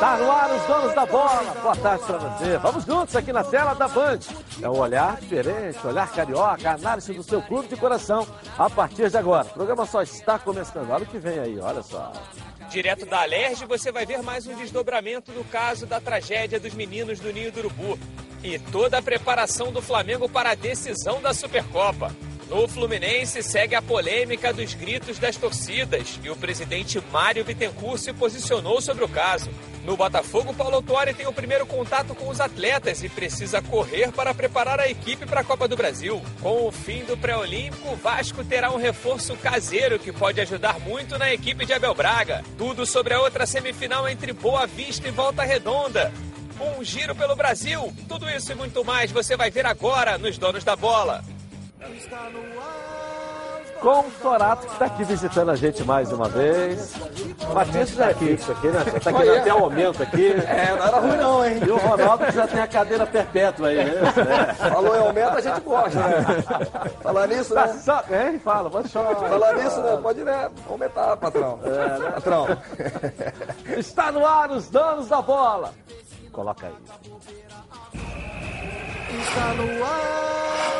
Tá no ar os donos da bola. Boa tarde para você. Vamos juntos aqui na tela da Band. É um olhar diferente, olhar carioca, análise do seu clube de coração a partir de agora. O programa só está começando. Olha o que vem aí, olha só. Direto da Alerj, você vai ver mais um desdobramento do caso da tragédia dos meninos do Ninho do Urubu. E toda a preparação do Flamengo para a decisão da Supercopa. No Fluminense segue a polêmica dos gritos das torcidas e o presidente Mário Bittencourt se posicionou sobre o caso. No Botafogo, Paulo Autori tem o primeiro contato com os atletas e precisa correr para preparar a equipe para a Copa do Brasil. Com o fim do pré-olímpico, Vasco terá um reforço caseiro que pode ajudar muito na equipe de Abel Braga. Tudo sobre a outra semifinal entre Boa Vista e Volta Redonda. Um giro pelo Brasil. Tudo isso e muito mais você vai ver agora nos Donos da Bola. Com o Sorato, que está aqui visitando a gente mais uma vez. Matias já é fixo aqui, né? Está aqui até o aumento aqui. É, não era ruim não, hein? E o Ronaldo que já tem a cadeira perpétua aí, né? Falou em aumento, a gente gosta, né? Falar nisso, Tá né? só, hein? Fala, pode chorar. Falar nisso, né? Pode né? aumentar, patrão. É, né? Patrão. Está no ar os donos da bola. Coloca aí. Está no ar,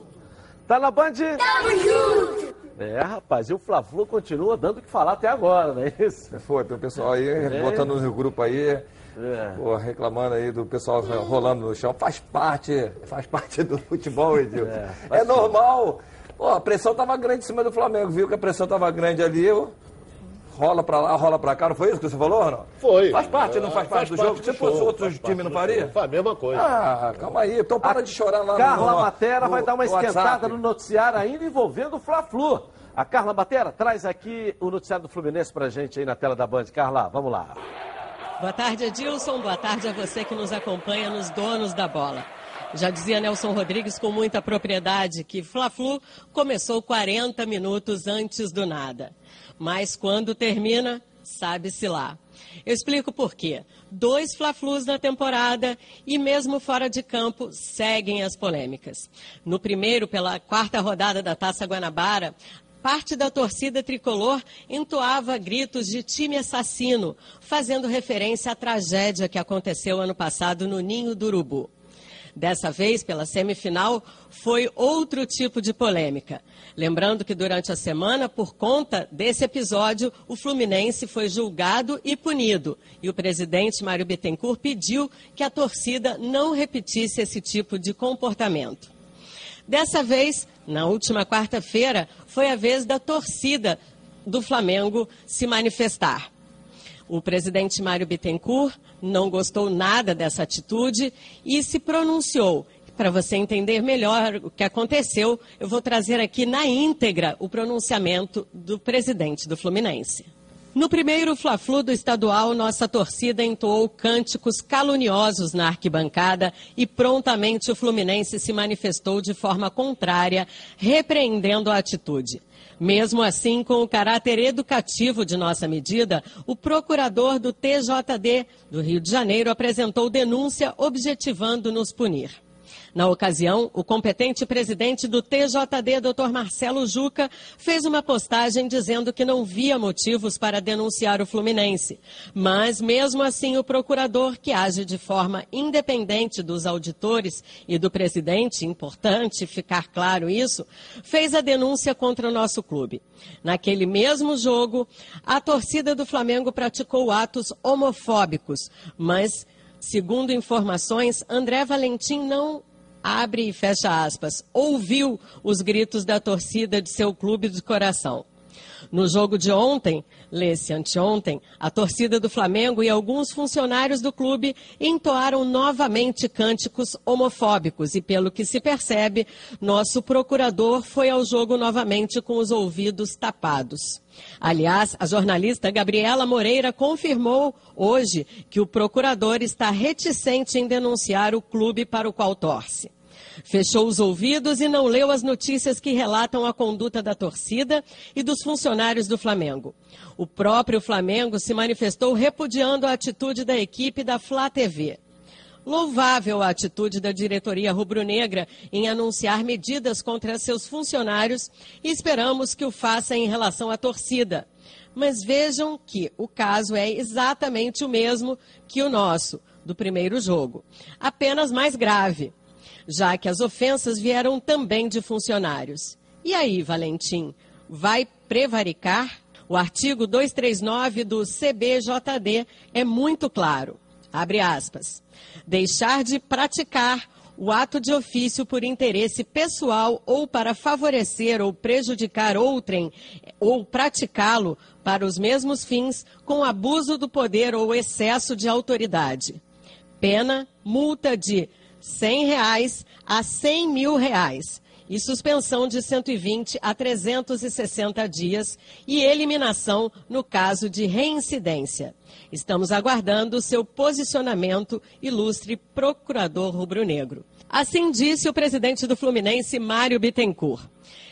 Tá na Band? Tamo junto! É, rapaz, e o Fla-Flu continua dando o que falar até agora, não é isso? Foi, tem o pessoal aí, botando no grupo aí, É. pô, reclamando aí do pessoal rolando no chão. Faz parte, faz parte do futebol, Edilson. É, É, normal. Pô, a pressão tava grande em cima do Flamengo, viu que a pressão tava grande ali. Rola pra lá, rola pra cá. Não foi isso que você falou, Ronaldo? Foi. Faz parte, não faz parte do jogo? Se fosse show, outro faz time, parte não do faria? Faz a mesma coisa. Ah, calma aí. Então para de chorar lá no- Carla no, Matera no- vai dar uma no esquentada WhatsApp. no noticiário ainda envolvendo o Fla-Flu. A Carla Matera traz aqui o noticiário do Fluminense pra gente aí na tela da Band. Carla, vamos lá. Boa tarde, Edilson. Boa tarde a você que nos acompanha nos Donos da Bola. Já dizia Nelson Rodrigues com muita propriedade que Fla-Flu começou 40 minutos antes do nada. Mas quando termina, sabe-se lá. Eu explico por quê. Dois Fla-Flus na temporada e mesmo fora de campo seguem as polêmicas. No primeiro, pela quarta rodada da Taça Guanabara, Parte da torcida tricolor entoava gritos de time assassino, fazendo referência à tragédia que aconteceu ano passado no Ninho do Urubu. Dessa vez, pela semifinal, foi outro tipo de polêmica. Lembrando que durante a semana, por conta desse episódio, o Fluminense foi julgado e punido. E o presidente Mário Bittencourt pediu que a torcida não repetisse esse tipo de comportamento. Dessa vez, na última quarta-feira, foi a vez da torcida do Flamengo se manifestar. O presidente Mário Bittencourt não gostou nada dessa atitude e se pronunciou. Para você entender melhor o que aconteceu, eu vou trazer aqui na íntegra o pronunciamento do presidente do Fluminense. No primeiro Fla-Flu do estadual, nossa torcida entoou cânticos caluniosos na arquibancada e prontamente o Fluminense se manifestou de forma contrária, repreendendo a atitude. Mesmo assim, com o caráter educativo de nossa medida, o procurador do TJD do Rio de Janeiro apresentou denúncia objetivando nos punir. Na ocasião, o competente presidente do TJD, Dr. Marcelo Juca, fez uma postagem dizendo que não via motivos para denunciar o Fluminense. Mas, mesmo assim, o procurador, que age de forma independente dos auditores e do presidente, importante ficar claro isso, fez a denúncia contra o nosso clube. Naquele mesmo jogo, a torcida do Flamengo praticou atos homofóbicos, mas, segundo informações, André Valentim não abre e fecha aspas, ouviu os gritos da torcida de seu clube de coração. No jogo de ontem, lê-se anteontem, a torcida do Flamengo e alguns funcionários do clube entoaram novamente cânticos homofóbicos e, pelo que se percebe, nosso procurador foi ao jogo novamente com os ouvidos tapados. Aliás, a jornalista Gabriela Moreira confirmou hoje que o procurador está reticente em denunciar o clube para o qual torce. Fechou os ouvidos e não leu as notícias que relatam a conduta da torcida e dos funcionários do Flamengo. O próprio Flamengo se manifestou repudiando a atitude da equipe da Flá TV. Louvável a atitude da diretoria rubro-negra em anunciar medidas contra seus funcionários e esperamos que o faça em relação à torcida. Mas vejam que o caso é exatamente o mesmo que o nosso, do primeiro jogo, apenas mais grave já que as ofensas vieram também de funcionários. E aí, Valentim, vai prevaricar? O artigo 239 do CBJD é muito claro. Abre aspas. Deixar de praticar o ato de ofício por interesse pessoal ou para favorecer ou prejudicar outrem ou praticá-lo para os mesmos fins com abuso do poder ou excesso de autoridade. Pena, multa de 100 reais a 100 mil reais e suspensão de 120 a 360 dias e eliminação no caso de reincidência. Estamos aguardando seu posicionamento, ilustre procurador rubro-negro. Assim disse o presidente do Fluminense, Mário Bittencourt.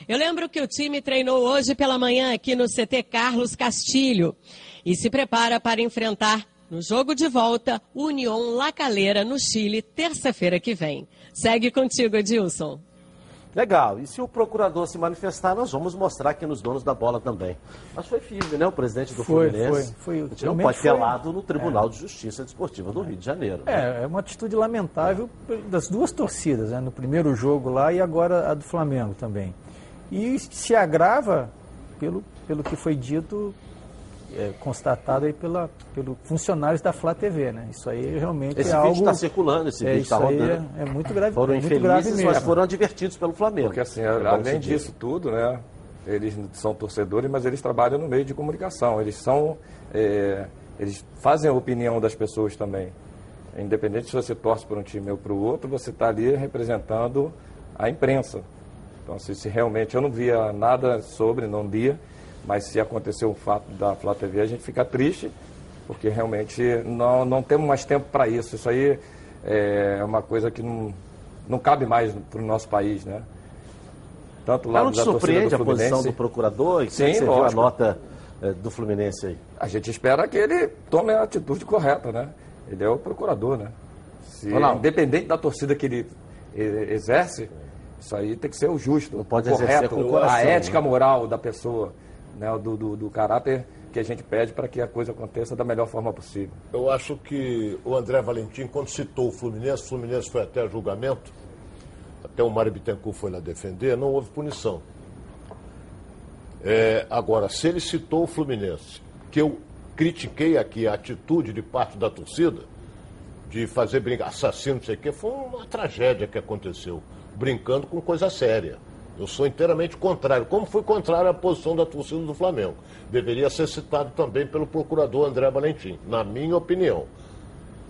Eu lembro que o time treinou hoje pela manhã aqui no CT Carlos Castilho e se prepara para enfrentar no jogo de volta, União La Calera, no Chile, terça-feira que vem. Segue contigo, Edilson. Legal. E se o procurador se manifestar, nós vamos mostrar aqui nos donos da bola também. Mas foi firme, né? O presidente do foi, Fluminense. Foi, foi. A gente não pode ter lado no Tribunal é. de Justiça Desportiva do Rio de Janeiro. Né? É, é uma atitude lamentável das duas torcidas, né? No primeiro jogo lá e agora a do Flamengo também. E se agrava pelo, pelo que foi dito é, constatado aí pela, pelo funcionários da Flá TV, né? Isso aí realmente esse é algo... está circulando, esse é, vídeo está rodando. É, é, muito grave, foram é muito grave mesmo. mas foram advertidos pelo Flamengo. Porque assim, além disso tudo, né? Eles são torcedores, mas eles trabalham no meio de comunicação. Eles são, é, eles fazem a opinião das pessoas também. Independente se você torce por um time ou para o outro, você está ali representando a imprensa. Então, se, se realmente eu não via nada sobre, não via, mas se acontecer o fato da Flá TV, a gente fica triste, porque realmente não, não temos mais tempo para isso. Isso aí é uma coisa que não, não cabe mais para o nosso país, né? Tanto lá não te surpreende a posição do procurador? E Sim, você lógico. viu a nota é, do Fluminense aí? A gente espera que ele tome a atitude correta, né? Ele é o procurador, né? Se, independente da torcida que ele exerce, isso aí tem que ser o justo, não pode o correto, com o coração, a ética né? moral da pessoa né, do, do, do caráter que a gente pede para que a coisa aconteça da melhor forma possível. Eu acho que o André Valentim, quando citou o Fluminense, o Fluminense foi até julgamento, até o Mário Bittencourt foi lá defender, não houve punição. É, agora, se ele citou o Fluminense, que eu critiquei aqui a atitude de parte da torcida, de fazer brincar, assassino, não sei o quê, foi uma tragédia que aconteceu, brincando com coisa séria. Eu sou inteiramente contrário, como foi contrário à posição da torcida do Flamengo. Deveria ser citado também pelo procurador André Valentim, na minha opinião.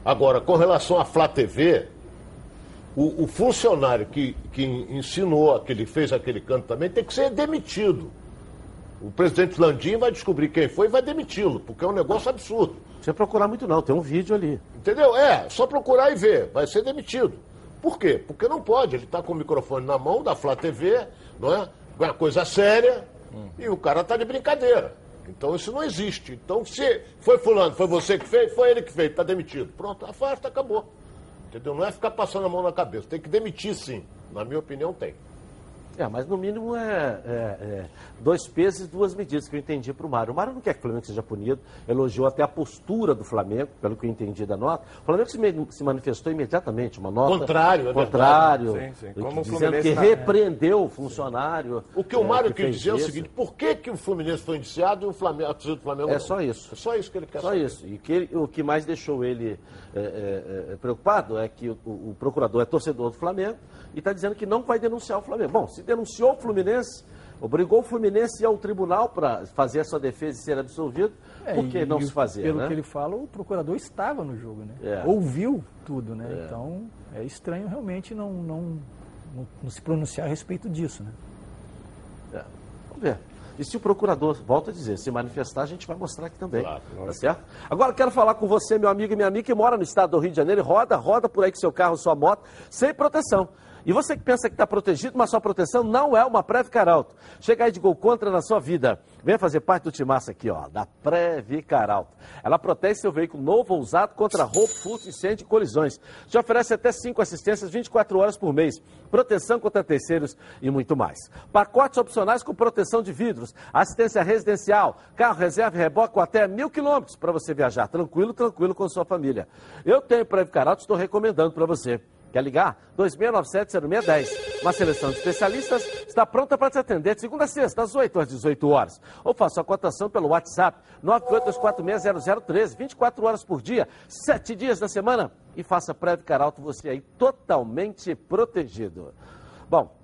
Agora, com relação à Flá TV, o, o funcionário que, que ensinou aquele, fez aquele canto também tem que ser demitido. O presidente Landim vai descobrir quem foi e vai demiti-lo, porque é um negócio absurdo. Não precisa procurar muito não, tem um vídeo ali. Entendeu? É, só procurar e ver, vai ser demitido. Por quê? Porque não pode. Ele está com o microfone na mão da Flá TV, não é? É uma coisa séria hum. e o cara está de brincadeira. Então isso não existe. Então se foi fulano, foi você que fez, foi ele que fez, está demitido. Pronto, afasta, acabou. Entendeu? Não é ficar passando a mão na cabeça. Tem que demitir sim. Na minha opinião, tem. É, mas no mínimo é, é, é dois pesos e duas medidas que eu entendi para o Mário. O Mário não quer que o Flamengo seja punido, elogiou até a postura do Flamengo, pelo que eu entendi da nota. O Flamengo se, se manifestou imediatamente, uma nota. Contrário, é Contrário. Sim, sim. Como dizendo que repreendeu o funcionário. O que o Mário é, quer dizer isso. é o seguinte: por que, que o Fluminense foi indiciado e o Flamengo, a torcida do Flamengo É não? só isso. É só isso que ele quer só saber. isso. E que o que mais deixou ele é, é preocupado é que o, o procurador é torcedor do Flamengo e está dizendo que não vai denunciar o Flamengo. Bom, se denunciou o Fluminense, Obrigou o Fluminense ao tribunal para fazer a sua defesa e ser absolvido. É, Por que e- não se fazer? Pelo né? que ele fala, o procurador estava no jogo, né? É. Ouviu tudo, né? É. Então é estranho realmente não, não, não, não se pronunciar a respeito disso, né? É. Vamos ver. E se o procurador, volta a dizer, se manifestar, a gente vai mostrar aqui também. Claro, tá certo? Agora quero falar com você, meu amigo e minha amiga, que mora no estado do Rio de Janeiro roda, roda por aí com seu carro, sua moto, sem proteção. E você que pensa que está protegido, mas sua proteção não é uma Previcaralto. Chega aí de gol contra na sua vida. Venha fazer parte do timaço aqui, ó, da Previcaralto. Ela protege seu veículo novo ou usado contra roubo, furto, incêndio e colisões. Te oferece até 5 assistências 24 horas por mês, proteção contra terceiros e muito mais. Pacotes opcionais com proteção de vidros, assistência residencial, carro reserva e reboque com até mil quilômetros para você viajar tranquilo, tranquilo com sua família. Eu tenho Previcaralto, estou recomendando para você. Quer ligar? 2697-0610. Uma seleção de especialistas está pronta para te atender de segunda a sexta, às 8 às 18 horas. Ou faça a cotação pelo WhatsApp 982460013, 24 horas por dia, 7 dias da semana. E faça Previcar Alto você aí totalmente protegido. Bom,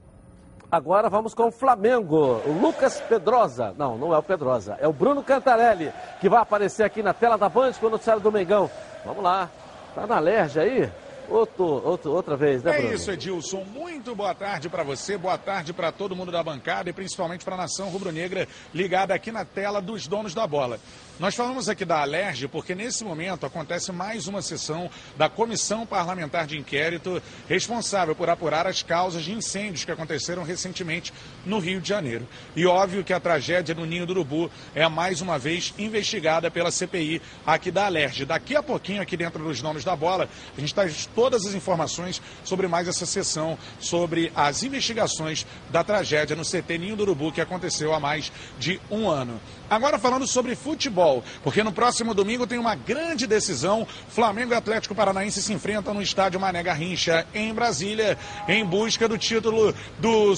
Agora vamos com o Flamengo. O Lucas Pedrosa. Não, não é o Pedrosa. É o Bruno Cantarelli, que vai aparecer aqui na tela da Band com o noticiário do Mengão. Vamos lá. Tá na alergia aí? Outro, outro, outra vez, né, É Bruno? isso, Edilson. Muito boa tarde para você, boa tarde para todo mundo da bancada e principalmente para a nação rubro-negra ligada aqui na tela dos donos da bola. Nós falamos aqui da Alerj porque nesse momento acontece mais uma sessão da Comissão Parlamentar de Inquérito responsável por apurar as causas de incêndios que aconteceram recentemente no Rio de Janeiro. E óbvio que a tragédia no Ninho do Urubu é mais uma vez investigada pela CPI aqui da Alerj. Daqui a pouquinho, aqui dentro dos donos da bola, a gente traz todas as informações sobre mais essa sessão, sobre as investigações da tragédia no CT Ninho do Urubu que aconteceu há mais de um ano. Agora falando sobre futebol, porque no próximo domingo tem uma grande decisão. Flamengo e Atlético Paranaense se enfrentam no estádio Mané Garrincha, em Brasília, em busca do título do,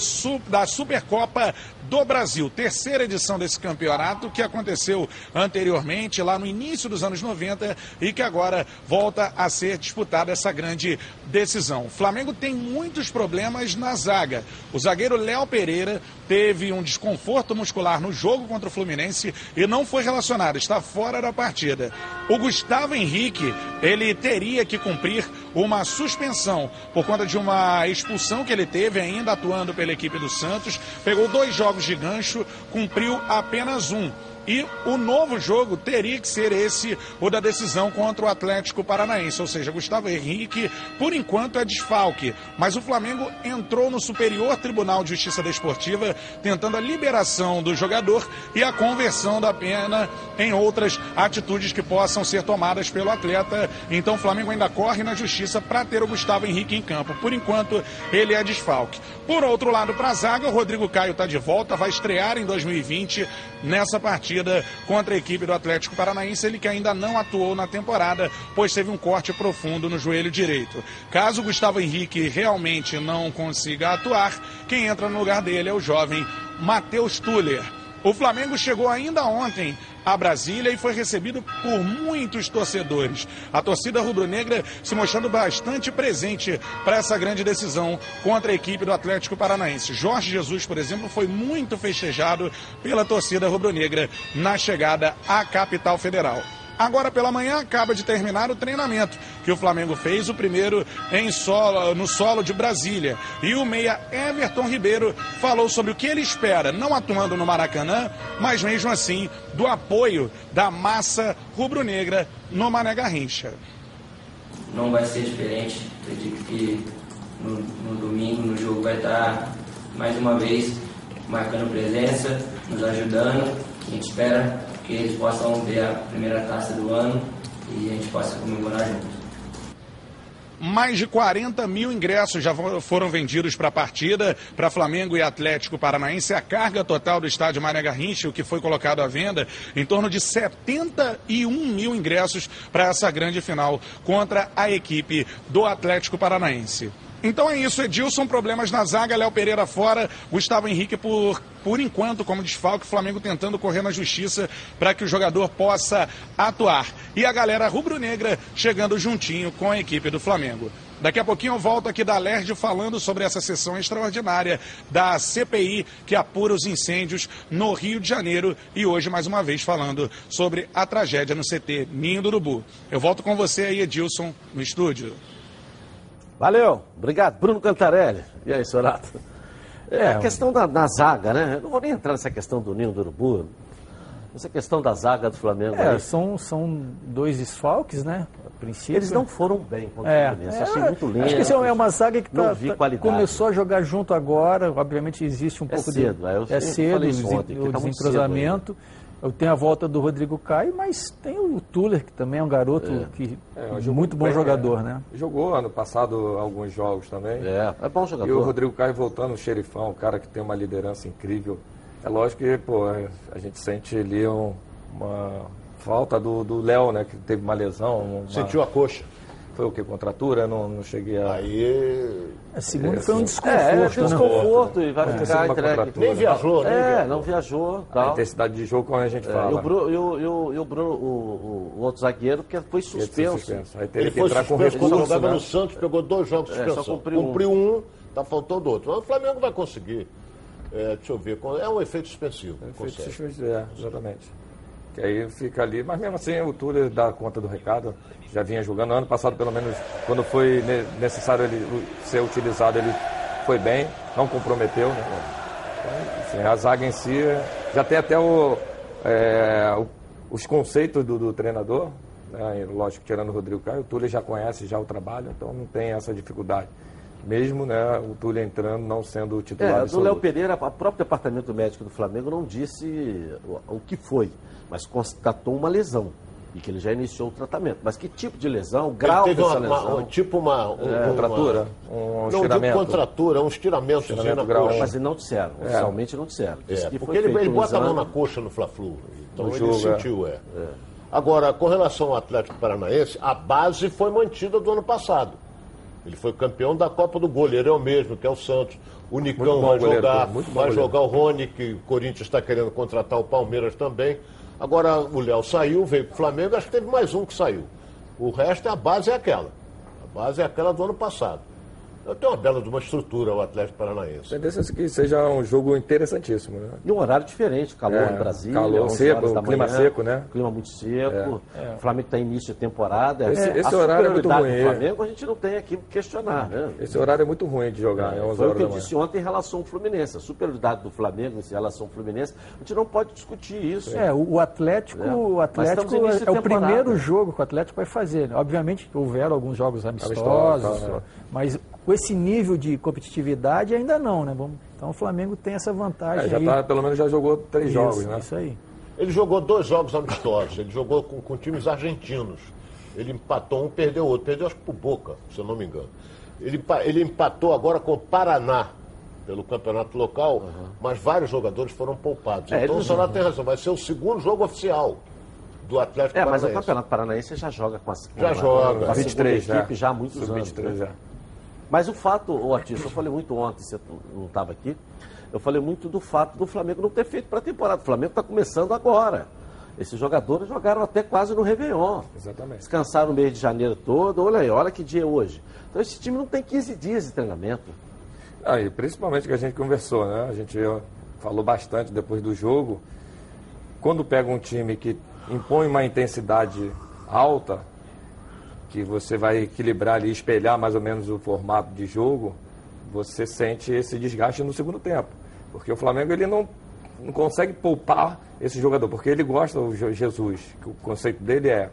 da Supercopa do Brasil. Terceira edição desse campeonato que aconteceu anteriormente, lá no início dos anos 90, e que agora volta a ser disputada essa grande decisão. O Flamengo tem muitos problemas na zaga. O zagueiro Léo Pereira teve um desconforto muscular no jogo contra o Fluminense e não foi relacionado, está fora da partida. O Gustavo Henrique, ele teria que cumprir uma suspensão por conta de uma expulsão que ele teve ainda atuando pela equipe do Santos, pegou dois jogos de gancho, cumpriu apenas um. E o novo jogo teria que ser esse, o da decisão contra o Atlético Paranaense. Ou seja, Gustavo Henrique, por enquanto, é desfalque. Mas o Flamengo entrou no Superior Tribunal de Justiça Desportiva, tentando a liberação do jogador e a conversão da pena em outras atitudes que possam ser tomadas pelo atleta. Então o Flamengo ainda corre na justiça para ter o Gustavo Henrique em campo. Por enquanto, ele é desfalque. Por outro lado, para a zaga, o Rodrigo Caio está de volta, vai estrear em 2020 nessa partida contra a equipe do Atlético Paranaense, ele que ainda não atuou na temporada, pois teve um corte profundo no joelho direito. Caso o Gustavo Henrique realmente não consiga atuar, quem entra no lugar dele é o jovem Matheus Tuller. O Flamengo chegou ainda ontem a Brasília e foi recebido por muitos torcedores. A torcida rubro-negra se mostrando bastante presente para essa grande decisão contra a equipe do Atlético Paranaense. Jorge Jesus, por exemplo, foi muito festejado pela torcida rubro-negra na chegada à capital federal. Agora pela manhã acaba de terminar o treinamento que o Flamengo fez, o primeiro em solo, no solo de Brasília. E o meia Everton Ribeiro falou sobre o que ele espera, não atuando no Maracanã, mas mesmo assim do apoio da massa rubro-negra no Mané Garrincha. não vai ser diferente. Acredito que no, no domingo, no jogo, vai estar mais uma vez marcando presença, nos ajudando. A gente espera que eles possam ter a primeira taça do ano e a gente possa comemorar juntos. Mais de 40 mil ingressos já foram vendidos para a partida, para Flamengo e Atlético Paranaense. A carga total do estádio Mané Garrincha, o que foi colocado à venda, em torno de 71 mil ingressos para essa grande final contra a equipe do Atlético Paranaense. Então é isso, Edilson, problemas na zaga, Léo Pereira fora, Gustavo Henrique por, por enquanto como desfalque, Flamengo tentando correr na justiça para que o jogador possa atuar. E a galera rubro-negra chegando juntinho com a equipe do Flamengo. Daqui a pouquinho eu volto aqui da LERJ falando sobre essa sessão extraordinária da CPI que apura os incêndios no Rio de Janeiro e hoje mais uma vez falando sobre a tragédia no CT Ninho do Urubu. Eu volto com você aí, Edilson, no estúdio. Valeu, obrigado. Bruno Cantarelli. E aí, Sorato? É, a questão da, da zaga, né? Eu não vou nem entrar nessa questão do Ninho do Urubu. Essa questão da zaga do Flamengo. É, aí. são, são dois desfalques, né? A princípio. Eles não foram bem contra É, o Fluminense. é, Achei muito lindo. Acho que isso é uma zaga que tá- vi tá- começou a jogar junto agora. Obviamente existe um É pouco cedo, de. é, eu é sempre cedo o, ontem, o tá desentrosamento. Eu tenho a volta do Rodrigo Caio, mas tem o Tuller, que também é um garoto que É, muito bom bem, jogador, é. né? Jogou ano passado alguns jogos também. É, é bom jogador. E o Rodrigo Caio voltando, o xerifão, um cara que tem uma liderança incrível. É lógico que, pô, é, a gente sente ali um- uma falta do do Léo, né? Que teve uma lesão. Uma, Sentiu a coxa. Foi o que? Contratura? Não, não cheguei a. Aí. A segunda É, foi um sim. desconforto. É, é né? desconforto e vai sido ficar uma entregue. Nem viajou, nem É, viajou. não viajou. A Tal. intensidade de jogo, como a gente É, fala. e o Bruno, e o, e o, e o, Bruno, o, o- o outro zagueiro, que foi Ia ser suspenso. suspenso. Aí teve Ele que foi entrar com suspenso recurso, jogava né? no Santos, pegou dois jogos de É, só suspensão. cumpriu um. cumpriu um, tá faltando outro. O Flamengo vai conseguir. É, deixa eu ver. É um efeito suspensivo. Feito consegue. suspenso, é, exatamente. Que aí fica ali, mas mesmo assim o Túlio dá conta do recado, já vinha jogando. Ano passado, pelo menos, quando foi ne- necessário ele ser utilizado, ele foi bem, não comprometeu. Né? Então, assim, a zaga em si, já tem até o, é, os conceitos do, do treinador, né? Lógico, tirando o Rodrigo Caio, o Túlio já conhece já o trabalho, então não tem essa dificuldade. Mesmo né, o Túlio entrando, não sendo o titular É, do. Léo Pereira, o próprio departamento médico do Flamengo não disse o, o que foi, mas constatou uma lesão e que ele já iniciou o tratamento. Mas que tipo de lesão, o grau Ele teve dessa uma, uma- lesão? um- tipo uma. um- uma Contratura? Um Não estiramento? contratura, um estiramento, Estiramento na grau coxa. Mas não disseram, oficialmente não disseram. Disse É, que porque foi ele, ele um bota a mão na coxa no Fla-Flu. Então No ele jogo, é. sentiu, é. Agora, com relação ao Atlético Paranaense, a base foi mantida do ano passado. Ele foi campeão da Copa do Goleiro, é o mesmo, que é o Santos. O Nicão vai goleiro, jogar, vai goleiro. jogar o Rony, que o Corinthians está querendo contratar o Palmeiras também. Agora o Léo saiu, veio para o Flamengo, acho que teve mais um que saiu. O resto, a base é aquela. A base é aquela do ano passado. Eu tenho uma bela de uma estrutura o Atlético Paranaense. tendência é que seja um jogo interessantíssimo, né? E um horário diferente, calor É, no Brasil, calor 11 seco, horas da clima manhã, seco, né? Clima muito seco. O Flamengo está em início de temporada. Esse- É, esse a horário é muito ruim, do é. Flamengo a gente não tem aqui o que questionar, né? Esse horário é muito ruim de jogar, é 11 Foi o que eu manhã. disse ontem em relação ao Fluminense. A superioridade do Flamengo em relação ao Fluminense, a gente não pode discutir isso. É, o Atlético, É. o Atlético é o temporada. primeiro jogo que o Atlético vai fazer. né? Obviamente que houveram alguns jogos amistosos, Amistosos, tá, né? mas com esse nível de competitividade ainda não, né? Vamos- Então o Flamengo tem essa vantagem É, já aí. tá, pelo menos já jogou três isso, jogos, né? Isso aí. Ele jogou dois jogos amistosos. Ele jogou com, com times argentinos. Ele empatou um, perdeu outro. Perdeu, acho que pro Boca, se eu não me engano. Ele, ele empatou agora com o Paraná, pelo campeonato local, mas vários jogadores foram poupados. É, então o Sonato tem razão. Vai ser o segundo jogo oficial do Atlético É, mas o Paranaense. Campeonato Paranaense já joga com as com Já a- joga. com a 23 segunda já. equipe já há muitos anos. Sub-23 né? já. Mas o fato, ô Artista, eu falei muito ontem, você não estava aqui, eu falei muito do fato do Flamengo não ter feito pré-temporada. O Flamengo está começando agora. Esses jogadores jogaram até quase no Réveillon. Exatamente. Descansaram o mês de janeiro todo. Olha aí, olha que dia é hoje. Então esse time não tem 15 dias de treinamento. Aí, principalmente que a gente conversou, né? A gente falou bastante depois do jogo. Quando pega um time que impõe uma intensidade alta, que você vai equilibrar ali, espelhar mais ou menos o formato de jogo, você sente esse desgaste no segundo tempo. Porque o Flamengo ele não, não consegue poupar esse jogador, porque ele gosta do Je- Jesus, o conceito dele é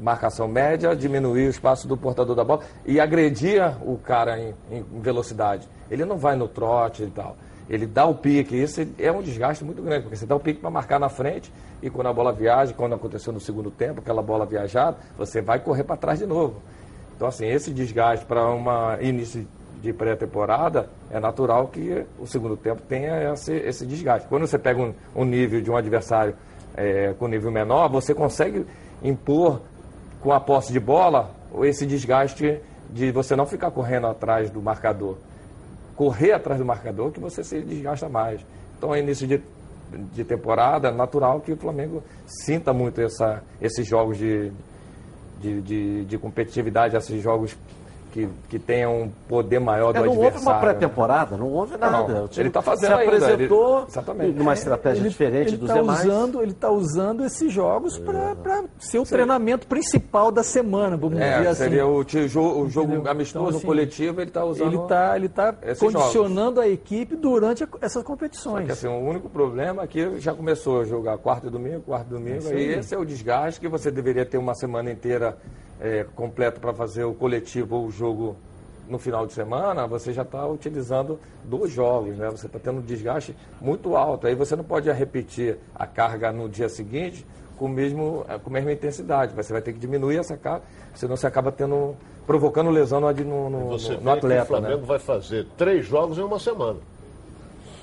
marcação média, diminuir o espaço do portador da bola e agredir o cara em, em velocidade. Ele não vai no trote e tal. Ele dá o pique. Isso é um desgaste muito grande, porque você dá o pique para marcar na frente e quando a bola viaja, quando aconteceu no segundo tempo, aquela bola viajada, você vai correr para trás de novo. Então, assim, esse desgaste para uma início de pré-temporada, é natural que o segundo tempo tenha esse, esse desgaste. Quando você pega um, um nível de um adversário é, com nível menor, você consegue impor com a posse de bola esse desgaste de você não ficar correndo atrás do marcador. Correr atrás do marcador que você se desgasta mais. Então, início de, de temporada, é natural que o Flamengo sinta muito essa, esses jogos de, de, de, de competitividade, esses jogos que, que tenha um poder maior do É, não houve adversário. uma pré-temporada, não houve Não, nada. não. O time Ele tá fazendo se ainda, apresentou ele- exatamente. numa estratégia ele, diferente ele dos tá demais. Usando, ele está usando esses jogos para ser o treinamento principal da semana, vamos dizer É, assim. seria o, o jogo Entendeu? amistoso Então, assim, coletivo, ele está usando. Ele está ele tá condicionando a equipe durante a- essas Só competições. que assim, o único problema é que já começou a jogar quarto e domingo, quarto e domingo, Isso e esse é o desgaste que você deveria ter uma semana inteira é, completa para fazer o coletivo ou o jogo no final de semana, você já está utilizando dois jogos, né? Você está tendo um desgaste muito alto. Aí você não pode repetir a carga no dia seguinte com, mesmo, eh, com a mesma intensidade. Você vai ter que diminuir essa carga, senão você acaba tendo, provocando lesão no, no, no, Você no que o atleta. Flamengo Né? vai fazer três jogos em uma semana.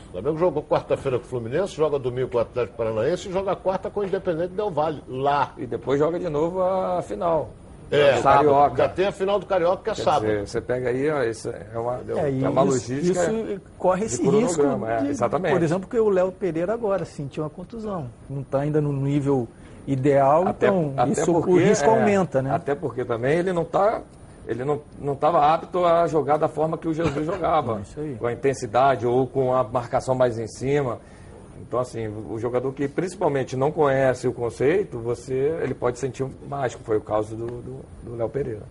O Flamengo jogou quarta-feira com o Fluminense, joga domingo com o Atlético Paranaense e joga quarta com o Independente Del Vale, lá. E depois joga de novo a final. É, Do Carioca. Já tem a final do Carioca que é Quer sábado. dizer, você pega aí, ó, isso é uma, É, e é uma isso, logística. isso corre de esse risco, é, de- exatamente. por exemplo, porque o Léo Pereira agora sentiu uma contusão. Não está ainda no nível ideal, então isso, o risco é, aumenta, né? Até porque também ele não está. Ele não estava apto a jogar da forma que o Jesus jogava. Isso aí. Com a intensidade ou com a marcação mais em cima. Então, assim, o jogador que principalmente não conhece o conceito, você, ele pode sentir que foi o caso do Léo Pereira.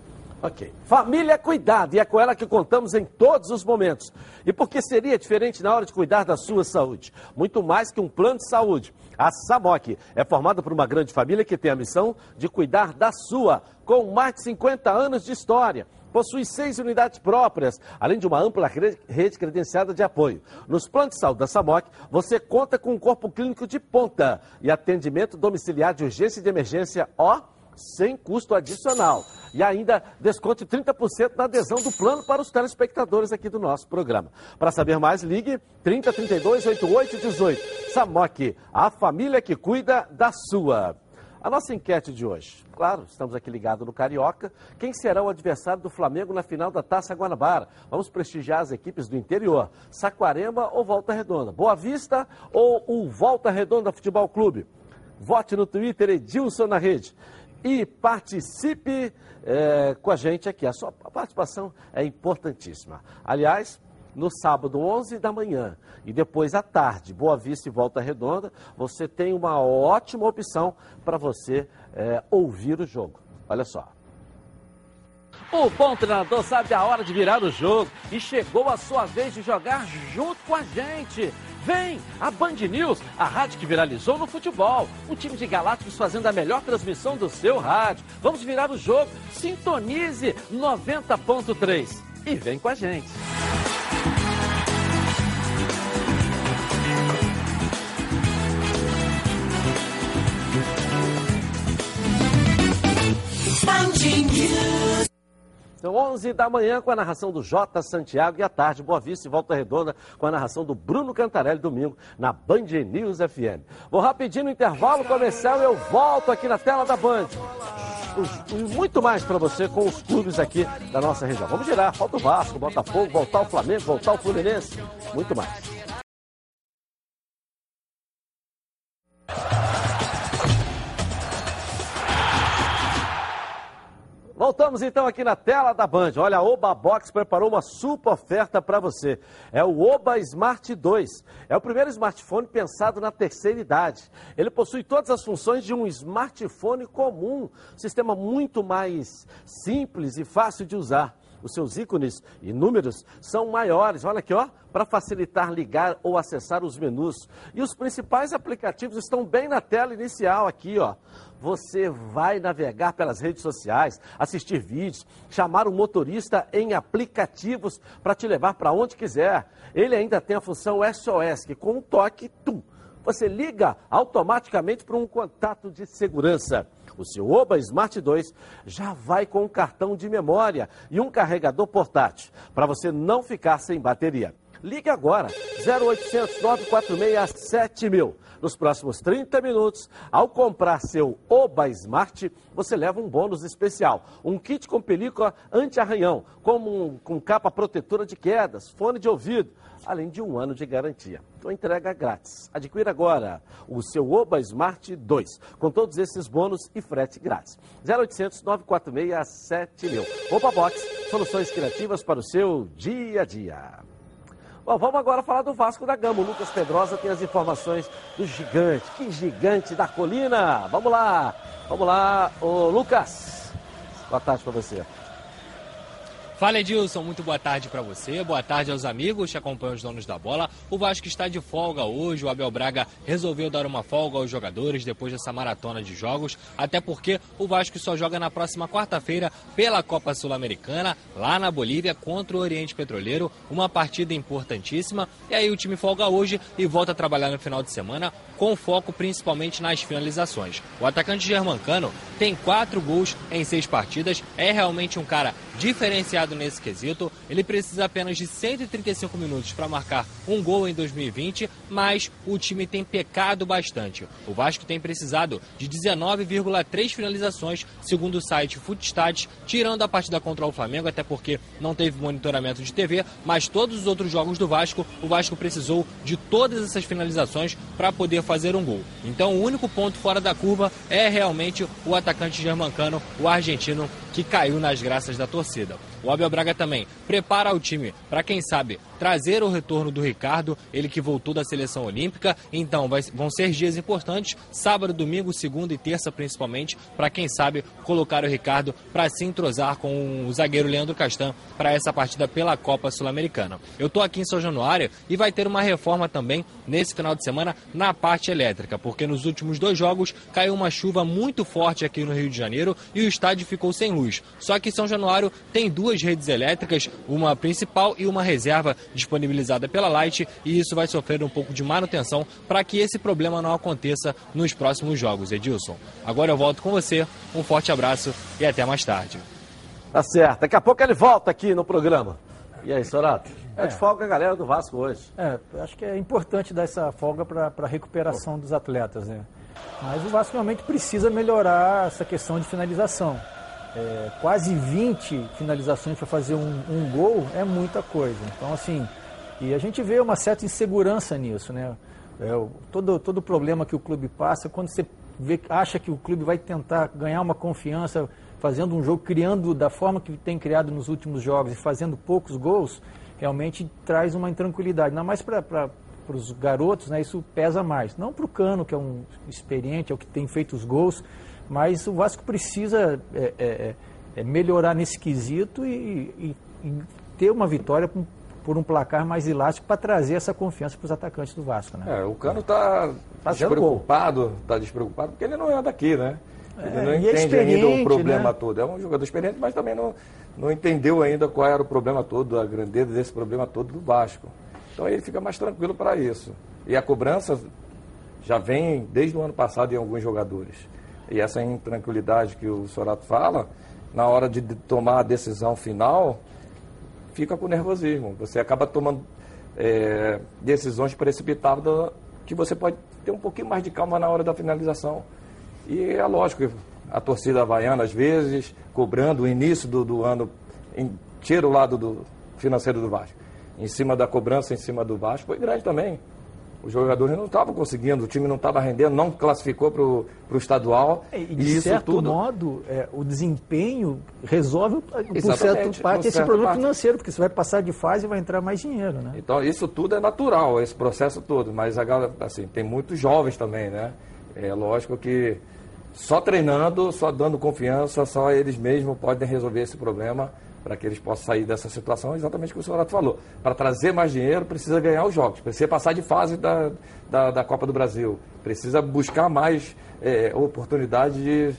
Ok. Família é cuidado e é com ela que contamos em todos os momentos. E por que seria diferente na hora de cuidar da sua saúde? Muito mais que um plano de saúde. A SAMOC é formada por uma grande família que tem a missão de cuidar da sua, com mais de 50 anos de história. Possui seis unidades próprias, além de uma ampla re- rede credenciada de apoio. Nos planos de saúde da SAMOC, você conta com um corpo clínico de ponta e atendimento domiciliar de urgência e de emergência, ó, sem custo adicional. E ainda desconte 30% na adesão do plano para os telespectadores aqui do nosso programa. Para saber mais, ligue 30 32 88 18. Samok, a família que cuida da sua. A nossa enquete de hoje. Claro, estamos aqui ligados no Carioca. Quem será o adversário do Flamengo na final da Taça Guanabara? Vamos prestigiar as equipes do interior. Saquarema ou Volta Redonda? Boa Vista ou o Volta Redonda Futebol Clube? Vote no Twitter Edilson na rede. E participe eh, com a gente aqui. A sua participação é importantíssima. Aliás, no sábado, 11 da manhã, e depois à tarde, Boa Vista e Volta Redonda, você tem uma ótima opção para você eh, ouvir o jogo. Olha só. O bom treinador sabe a hora de virar o jogo e chegou a sua vez de jogar junto com a gente. Vem, a Band News, a rádio que viralizou no futebol. Um time de galácticos fazendo a melhor transmissão do seu rádio. Vamos virar o jogo. Sintonize 90.3 e vem com a gente. Bungee you. São 11 da manhã com a narração do J. Santiago e à tarde, Boa Vista e Volta Redonda com a narração do Bruno Cantarelli domingo na Band News FM. Vou rapidinho no intervalo comercial e eu volto aqui na tela da Band. Muito mais para você com os clubes aqui da nossa região. Vamos girar, falta o Vasco, Botafogo, voltar o Flamengo, voltar o Fluminense, muito mais. Voltamos então aqui na tela da Band. Olha, a Oba Box preparou uma super oferta para você. É o Oba Smart 2. É o primeiro smartphone pensado na terceira idade. Ele possui todas as funções de um smartphone comum. Sistema muito mais simples e fácil de usar. Os seus ícones e números são maiores. Olha aqui, ó, para facilitar ligar ou acessar os menus. E os principais aplicativos estão bem na tela inicial aqui, ó. Você vai navegar pelas redes sociais, assistir vídeos, chamar o motorista em aplicativos para te levar para onde quiser. Ele ainda tem a função SOS, que com um toque, tum, você liga automaticamente para um contato de segurança. O seu Oba Smart 2 já vai com um cartão de memória e um carregador portátil, para você não ficar sem bateria. Ligue agora, 0800 946 7000. Nos próximos 30 minutos, ao comprar seu Oba Smart, você leva um bônus especial. Um kit com película anti-arranhão, com, com capa protetora de quedas, fone de ouvido, além de um ano de garantia. Então entrega grátis. Adquira agora o seu Oba Smart 2, com todos esses bônus e frete grátis. 0800 946 7000. Oba Box, soluções criativas para o seu dia a dia. Bom, vamos agora falar do Vasco da Gama. O Lucas Pedrosa tem as informações do gigante. Que gigante da colina! Vamos lá! Vamos lá, ô Lucas. Boa tarde para você. Fala Edilson, muito boa tarde para você, boa tarde aos amigos que acompanham os donos da bola. O Vasco está de folga hoje, o Abel Braga resolveu dar uma folga aos jogadores depois dessa maratona de jogos, até porque o Vasco só joga na próxima quarta-feira pela Copa Sul-Americana, lá na Bolívia, contra o Oriente Petroleiro, uma partida importantíssima. E aí o time folga hoje e volta a trabalhar no final de semana, com foco principalmente nas finalizações. O atacante germancano tem quatro gols em seis partidas, é realmente um cara diferenciado nesse quesito. Ele precisa apenas de 135 minutos para marcar um gol em 2020, mas o time tem pecado bastante. O Vasco tem precisado de 19,3 finalizações, segundo o site Footstats, tirando a partida contra o Flamengo, até porque não teve monitoramento de TV, mas todos os outros jogos do Vasco, o Vasco precisou de todas essas finalizações para poder fazer um gol. Então o único ponto fora da curva é realmente o atacante germancano, o argentino, que caiu nas graças da torcida. O Abel Braga também prepara o time para, quem sabe, trazer o retorno do Ricardo, ele que voltou da seleção olímpica. Então, vai, vão ser dias importantes, sábado, domingo, segunda e terça principalmente, para, quem sabe, colocar o Ricardo para se entrosar com o zagueiro Leandro Castan para essa partida pela Copa Sul-Americana. Eu estou aqui em São Januário e vai ter uma reforma também nesse final de semana na parte elétrica, porque nos últimos dois jogos caiu uma chuva muito forte aqui no Rio de Janeiro e o estádio ficou sem luz. Só que São Januário tem duas redes elétricas, uma principal e uma reserva disponibilizada pela Light, e isso vai sofrer um pouco de manutenção para que esse problema não aconteça nos próximos jogos, Edilson. Agora eu volto com você, um forte abraço e até mais tarde. Tá certo, daqui a pouco ele volta aqui no programa. E aí, Sorato? É de folga a galera do Vasco hoje. É, acho que é importante dar essa folga para a recuperação dos atletas, né? Mas o Vasco realmente precisa melhorar essa questão de finalização. É, quase 20 finalizações para fazer um, um, gol é muita coisa. Então, assim, e a gente vê uma certa insegurança nisso, né? É, todo, todo problema que o clube passa, quando você vê, acha que o clube vai tentar ganhar uma confiança fazendo um jogo, criando da forma que tem criado nos últimos jogos e fazendo poucos gols, realmente traz uma intranquilidade. Ainda mais para os garotos, né, isso pesa mais. Não para o Cano, que é um experiente, é o que tem feito os gols, mas o Vasco precisa é, é, é, é melhorar nesse quesito e, e, e ter uma vitória por, por um placar mais elástico para trazer essa confiança para os atacantes do Vasco. Né? É, o Cano está tá despreocupado, está despreocupado porque ele não é daqui, né? Ele não entende ainda o problema né? todo. É um jogador experiente, mas também não, não entendeu ainda qual era o problema todo, a grandeza desse problema todo do Vasco. Então ele fica mais tranquilo para isso. E a cobrança já vem desde o ano passado em alguns jogadores. E essa intranquilidade que o Sorato fala, na hora de tomar a decisão final, fica com nervosismo. Você acaba tomando é, decisões precipitadas que você pode ter um pouquinho mais de calma na hora da finalização. E é lógico a torcida havaiana, às vezes, cobrando o início do, do ano, em, tira o lado do financeiro do Vasco. Em cima da cobrança, em cima do Vasco, foi grande também. Os jogadores não estavam conseguindo, o time não estava rendendo, não classificou para o estadual. É, E de certo modo, é, o desempenho resolve, por Exatamente, certa parte, esse problema parte. financeiro, porque você vai passar de fase e vai entrar mais dinheiro, né? Então, isso tudo é natural, esse processo todo. Mas, agora, assim, tem muitos jovens também, né? É lógico que só treinando, só dando confiança, só eles mesmos podem resolver esse problema para que eles possam sair dessa situação, exatamente o que o senhor falou. Para trazer mais dinheiro, precisa ganhar os jogos, precisa passar de fase da, da, da Copa do Brasil, precisa buscar mais é, oportunidade de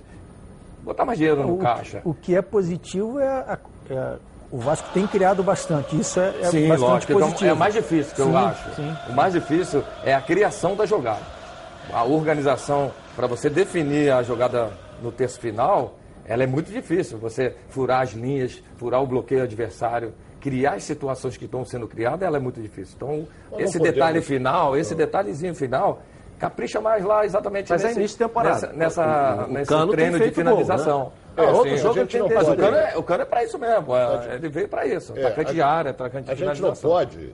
botar mais dinheiro no o, caixa. o que é positivo é, a- é o Vasco tem criado bastante. Isso é, é Sim, bastante lógico. Então, positivo. é mais difícil, que eu Sim, acho. sim. O mais difícil é a criação da jogada. A organização, para você definir a jogada no terço final, ela é muito difícil. Você furar as linhas, furar o bloqueio adversário, criar as situações que estão sendo criadas, ela é muito difícil. Então, Nós esse detalhe podemos- final, esse detalhezinho final, capricha mais lá exatamente Mas é nesse, início de temporada. nessa, nessa- O- o nesse treino de finalização. gol, né? É, Outro sim, jogo a gente ele não tem pode. Mas o Cano, gol. é, o Cano é para isso mesmo. é, ele veio para isso. É, atacante a- de área, atacante de A gente não finalização. pode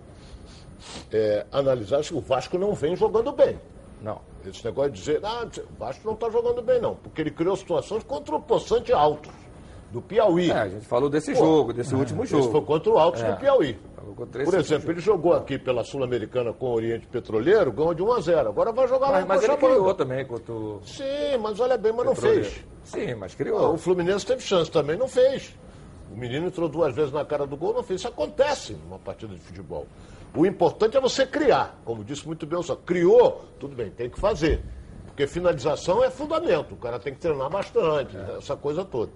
é, analisar se o Vasco não vem jogando bem. Não. Esse negócio de dizer, ah, o Vasco não está jogando bem, não. Porque ele criou situações contra o Poçante Altos, do Piauí. É, a gente falou desse Pô, jogo, desse último jogo. Esse foi contra o Altos É. do Piauí. Por exemplo, ele jogou aqui pela Sul-Americana com o Oriente Petroleiro, ganhou de 1 a 0. Agora vai jogar lá Mas, mas ele criou também contra o Sim, mas olha bem, mas não fez. Sim, mas criou. O Fluminense teve chance também, não fez. O menino entrou duas vezes na cara do gol, não fez. Isso acontece numa partida de futebol. O importante é você criar. Como disse muito bem o só criou, tudo bem, tem que fazer. Porque finalização é fundamento. O cara tem que treinar bastante, essa coisa toda.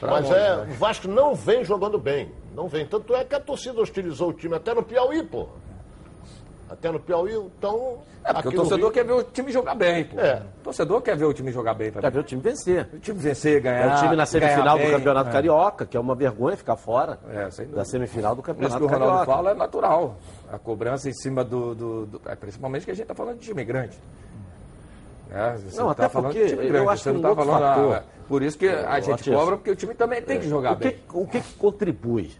Pra Mas longe, é, né? o Vasco não vem jogando bem. Não vem. Tanto é que a torcida hostilizou o time até no Piauí, pô. Até no Piauí, então. É, porque o torcedor Rio- quer ver o time jogar bem, pô. É. O torcedor quer ver o time jogar bem também. Quer ver o time vencer. O time vencer, É ganhar. o time na semifinal do. Campeonato É. Carioca, que é uma vergonha ficar fora É, da semifinal do Isso Campeonato que o Ronaldo Carioca. fala é natural. A cobrança em cima do. do- do- é, principalmente que a gente está falando de time grande. É, você Não, tá até falando porque de time eu grande. acho você que não um tá outro falando. fator- ah, por isso que a Ô, gente Matias, cobra, porque o time também tem que jogar o bem. que, o que, que contribui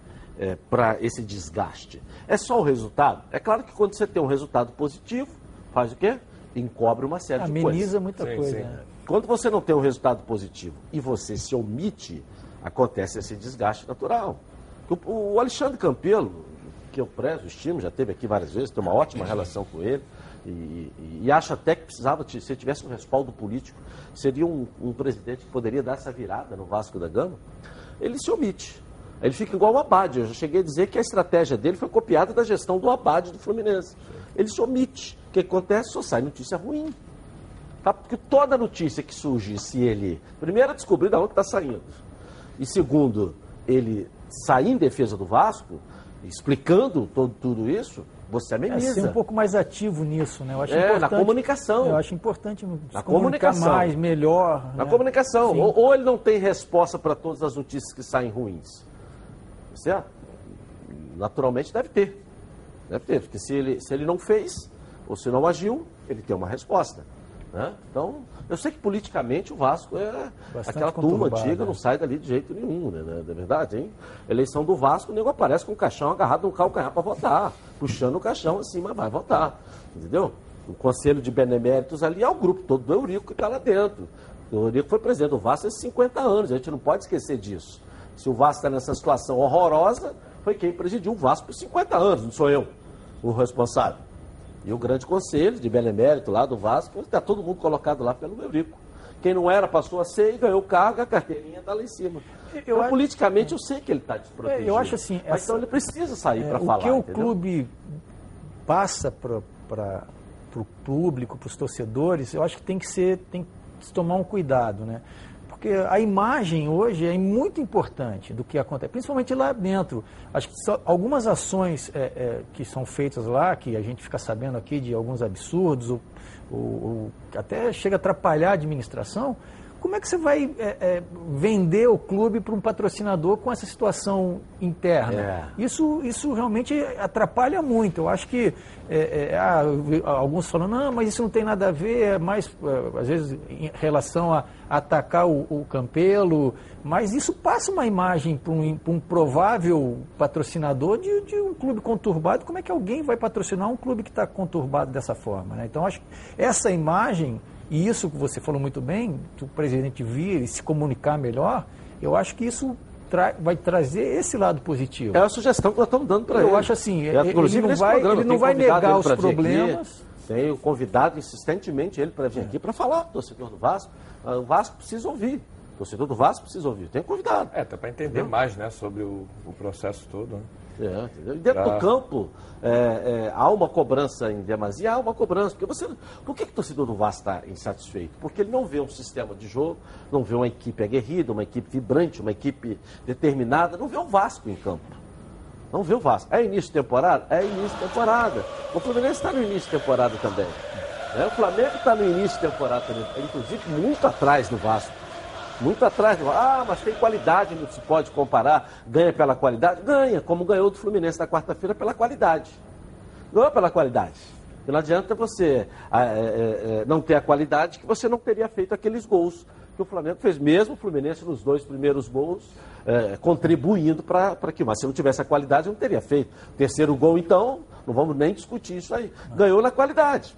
para esse desgaste? É só o resultado? É claro que quando você tem um resultado positivo, faz o quê? Encobre uma série de coisas. Ameniza muita Sim, coisa. sim. né? Quando você não tem um resultado positivo e você se omite, acontece esse desgaste natural. O, o Alexandre Campelo, que eu prezo, estimo, já teve aqui várias vezes, tenho uma ótima relação com ele, e, e- e acho até que precisava, se tivesse um respaldo político, seria um, um presidente que poderia dar essa virada no Vasco da Gama. Ele se omite. Ele fica igual o Abade. Eu já cheguei a dizer que a estratégia dele foi copiada da gestão do Abade do Fluminense. Ele se omite. O que acontece? Só sai notícia ruim. Tá? Porque toda notícia que surge, se ele, primeiro, descobrir de onde está saindo, e segundo, ele sair em defesa do Vasco, explicando todo, tudo isso, você É, ameniza. ser um pouco mais ativo nisso, né? Eu acho É, na comunicação. Eu acho importante Na comunicação. mais, melhor. Na né? comunicação. Ou, ou ele não tem resposta para todas as notícias que saem ruins. Certo? Naturalmente deve ter. Deve ter, porque se ele, se ele não fez, ou se não agiu, ele tem uma resposta. Né? Então, eu sei que politicamente o Vasco é Bastante aquela turma antiga, né? não sai dali de jeito nenhum, né? Não É verdade, hein? Eleição do Vasco, o nego aparece com o caixão agarrado no calcanhar para votar, puxando o caixão assim, mas vai votar. Entendeu? O conselho de beneméritos ali é o grupo todo do Eurico que está lá dentro. O Eurico foi presidente do Vasco há 50 anos, a gente não pode esquecer disso. Se o Vasco está nessa situação horrorosa, foi quem presidiu o Vasco por 50 anos, não sou eu o responsável. E o grande conselho de benemérito lá do Vasco, está todo mundo colocado lá pelo Eurico. Quem não era passou a ser e ganhou o cargo, a carteirinha está lá em cima. então, acho- politicamente, eu sei que ele está desprotegido. É, eu acho assim, Mas essa- então ele precisa sair É, para o falar. que o entendeu? clube passa para o público, para os torcedores, eu acho que tem que ser, tem que tomar um cuidado, né? Porque a imagem hoje é muito importante do que acontece, principalmente lá dentro. Acho que algumas ações é, é, que são feitas lá, que a gente fica sabendo aqui de alguns absurdos, ou, ou- ou até chega a atrapalhar a administração, como é que você vai é, é, vender o clube para um patrocinador com essa situação interna? É. Isso, isso realmente atrapalha muito. Eu acho que é, é, ah, eu vi alguns falam, não, mas isso não tem nada a ver, é mais, é, às vezes, em relação a atacar o, o Campelo, mas isso passa uma imagem para um, um provável patrocinador de, de um clube conturbado. Como é que alguém vai patrocinar um clube que está conturbado dessa forma? né? Então, acho que essa imagem, e isso que você falou muito bem, que o presidente vir e se comunicar melhor, eu acho que isso tra- vai trazer esse lado positivo. É a sugestão que nós estamos dando para Eu ele. acho assim, É, ele inclusive não vai- programa, ele não vai negar os problemas. Tenho convidado insistentemente ele para vir aqui para falar, torcedor do Vasco. Ah, O Vasco precisa ouvir. O torcedor do Vasco precisa ouvir. Tenho convidado. É, até para entender mais, né, sobre o, o processo todo. Né? É? E dentro Tá. do campo, é, é, há uma cobrança em demasia, há uma cobrança. Porque você, por que, que o torcedor do Vasco está insatisfeito? Porque ele não vê um sistema de jogo, não vê uma equipe aguerrida, uma equipe vibrante, uma equipe determinada, não vê o Vasco em campo. Não vê o Vasco. É início de temporada? É início de temporada. O Fluminense está no início de temporada também. né? O Flamengo está no início de temporada também, inclusive muito atrás do Vasco. Muito atrás. Ah, mas tem qualidade, não se pode comparar. Ganha pela qualidade? Ganha, como ganhou do Fluminense na quarta-feira pela qualidade. Ganhou pela qualidade. E não adianta você é, é, não ter a qualidade que você não teria feito aqueles gols que o Flamengo fez, mesmo o Fluminense nos dois primeiros gols, é, contribuindo para que, mas se não tivesse a qualidade, não teria feito. Terceiro gol, então, não vamos nem discutir isso aí. Ganhou na qualidade.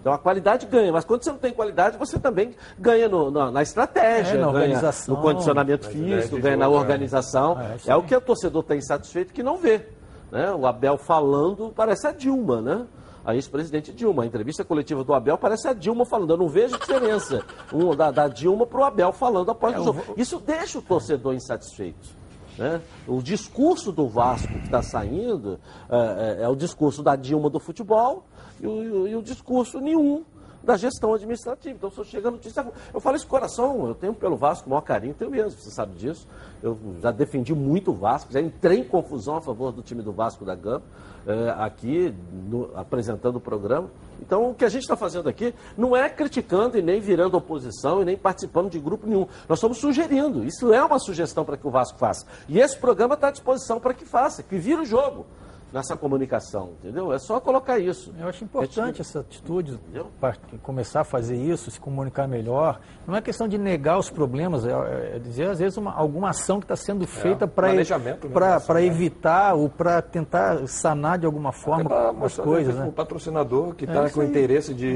Então a qualidade ganha, mas quando você não tem qualidade, você também ganha no, na, na, estratégia, é, na ganha no condicionamento físico, ganha na organização. É, é o que o torcedor está insatisfeito que não vê. Né? O Abel falando parece a Dilma, né? a ex-presidente Dilma. A entrevista coletiva do Abel parece a Dilma falando. Eu não vejo diferença um, da, da Dilma para o Abel falando após é, o jogo. Isso deixa o torcedor insatisfeito. Né? O discurso do Vasco que está saindo é, é, é, o discurso da Dilma do futebol e o, e o discurso nenhum da gestão administrativa. Então, eu chega a notícia. Eu falo isso de coração, eu tenho pelo Vasco o maior carinho, tenho mesmo, você sabe disso. Eu já defendi muito o Vasco, já entrei em confusão a favor do time do Vasco da Gama, é, aqui no, apresentando o programa. Então, o que a gente está fazendo aqui não é criticando e nem virando oposição e nem participando de grupo nenhum. Nós estamos sugerindo. Isso é uma sugestão para que o Vasco faça. E esse programa está à disposição para que faça, que vira o jogo nessa comunicação, entendeu? É só colocar isso. Eu acho importante essa atitude, para começar a fazer isso, se comunicar melhor. Não é questão de negar os problemas, é, é dizer, às vezes, uma, alguma ação que está sendo é, feita é, para evitar ou para tentar sanar de alguma forma as coisas. Né? O patrocinador que está é com o interesse de,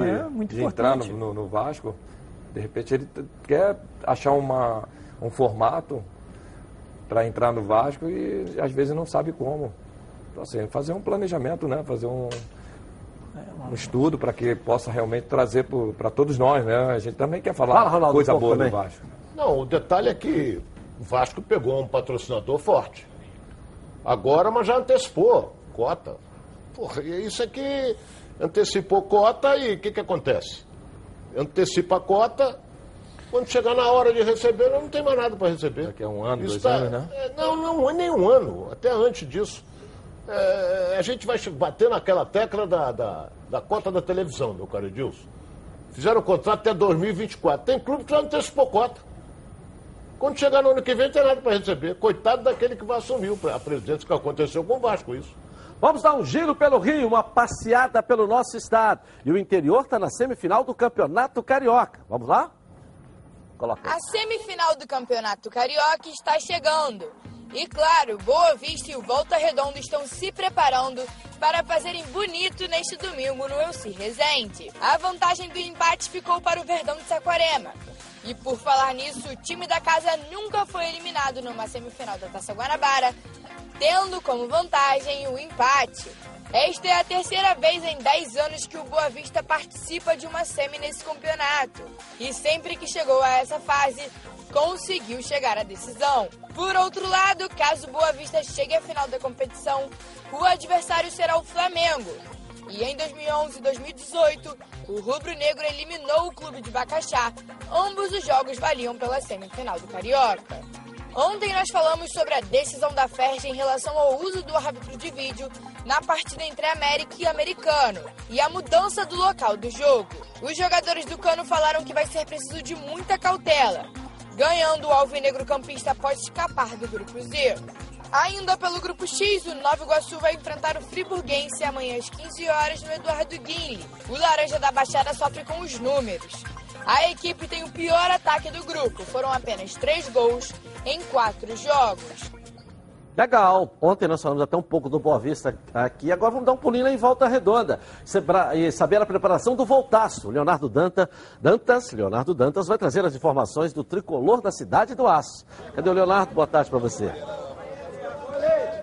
de entrar no, no, no Vasco, de repente ele quer achar uma, um formato para entrar no Vasco e às vezes não sabe como. Então, assim, fazer um planejamento, né? Fazer um, um estudo para que possa realmente trazer para todos nós, né? A gente também quer falar Fala, Ronaldo, coisa um boa também. do Vasco. Não, o detalhe é que o Vasco pegou um patrocinador forte. Agora, mas já antecipou cota. Porra, e isso aqui antecipou cota e o que, que acontece? Antecipa a cota, quando chegar na hora de receber, não tem mais nada para receber. Daqui a um ano, isso dois tá, anos, né? É, não, não, nem um ano, até antes disso é, a gente vai bater naquela tecla da, da, da cota da televisão, meu caro Edilson. Fizeram o contrato até 2024. Tem clube que já antecipou cota. Quando chegar no ano que vem, tem nada para receber. Coitado daquele que vai assumir a presidência, que aconteceu com o Vasco, isso. Vamos dar um giro pelo Rio, uma passeada pelo nosso estado. E o interior está na semifinal do Campeonato Carioca. Vamos lá? Coloca. A semifinal do Campeonato Carioca está chegando. E claro, Boa Vista e o Volta Redonda estão se preparando para fazerem bonito neste domingo no Elci Resende. A vantagem do empate ficou para o Verdão de Saquarema. E por falar nisso, o time da casa nunca foi eliminado numa semifinal da Taça Guanabara, tendo como vantagem o empate. Esta é a terceira vez em 10 anos que o Boa Vista participa de uma semi nesse campeonato. E sempre que chegou a essa fase, conseguiu chegar à decisão. Por outro lado, caso Boa Vista chegue à final da competição, o adversário será o Flamengo. E em 2011 e 2018, o rubro-negro eliminou o clube de Bacaxá. Ambos os jogos valiam pela semifinal do Carioca. Ontem nós falamos sobre a decisão da FERJ em relação ao uso do árbitro de vídeo na partida entre América e Americano e a mudança do local do jogo. Os jogadores do Cano falaram que vai ser preciso de muita cautela, Ganhando, o Alvinegro Campista pode escapar do Grupo Z. Ainda pelo Grupo X, o Nova Iguaçu vai enfrentar o Friburguense amanhã às 15 horas no Eduardo Guinle. O Laranja da Baixada sofre com os números. A equipe tem o pior ataque do grupo, foram apenas três gols em quatro jogos. Legal. Ontem nós falamos até um pouco do Boa Vista aqui. Agora vamos dar um pulinho em Volta Redonda e saber a preparação do Voltaço. Leonardo Dantas, Leonardo Dantas vai trazer as informações do tricolor da cidade do Aço. Cadê o Leonardo? Boa tarde para você.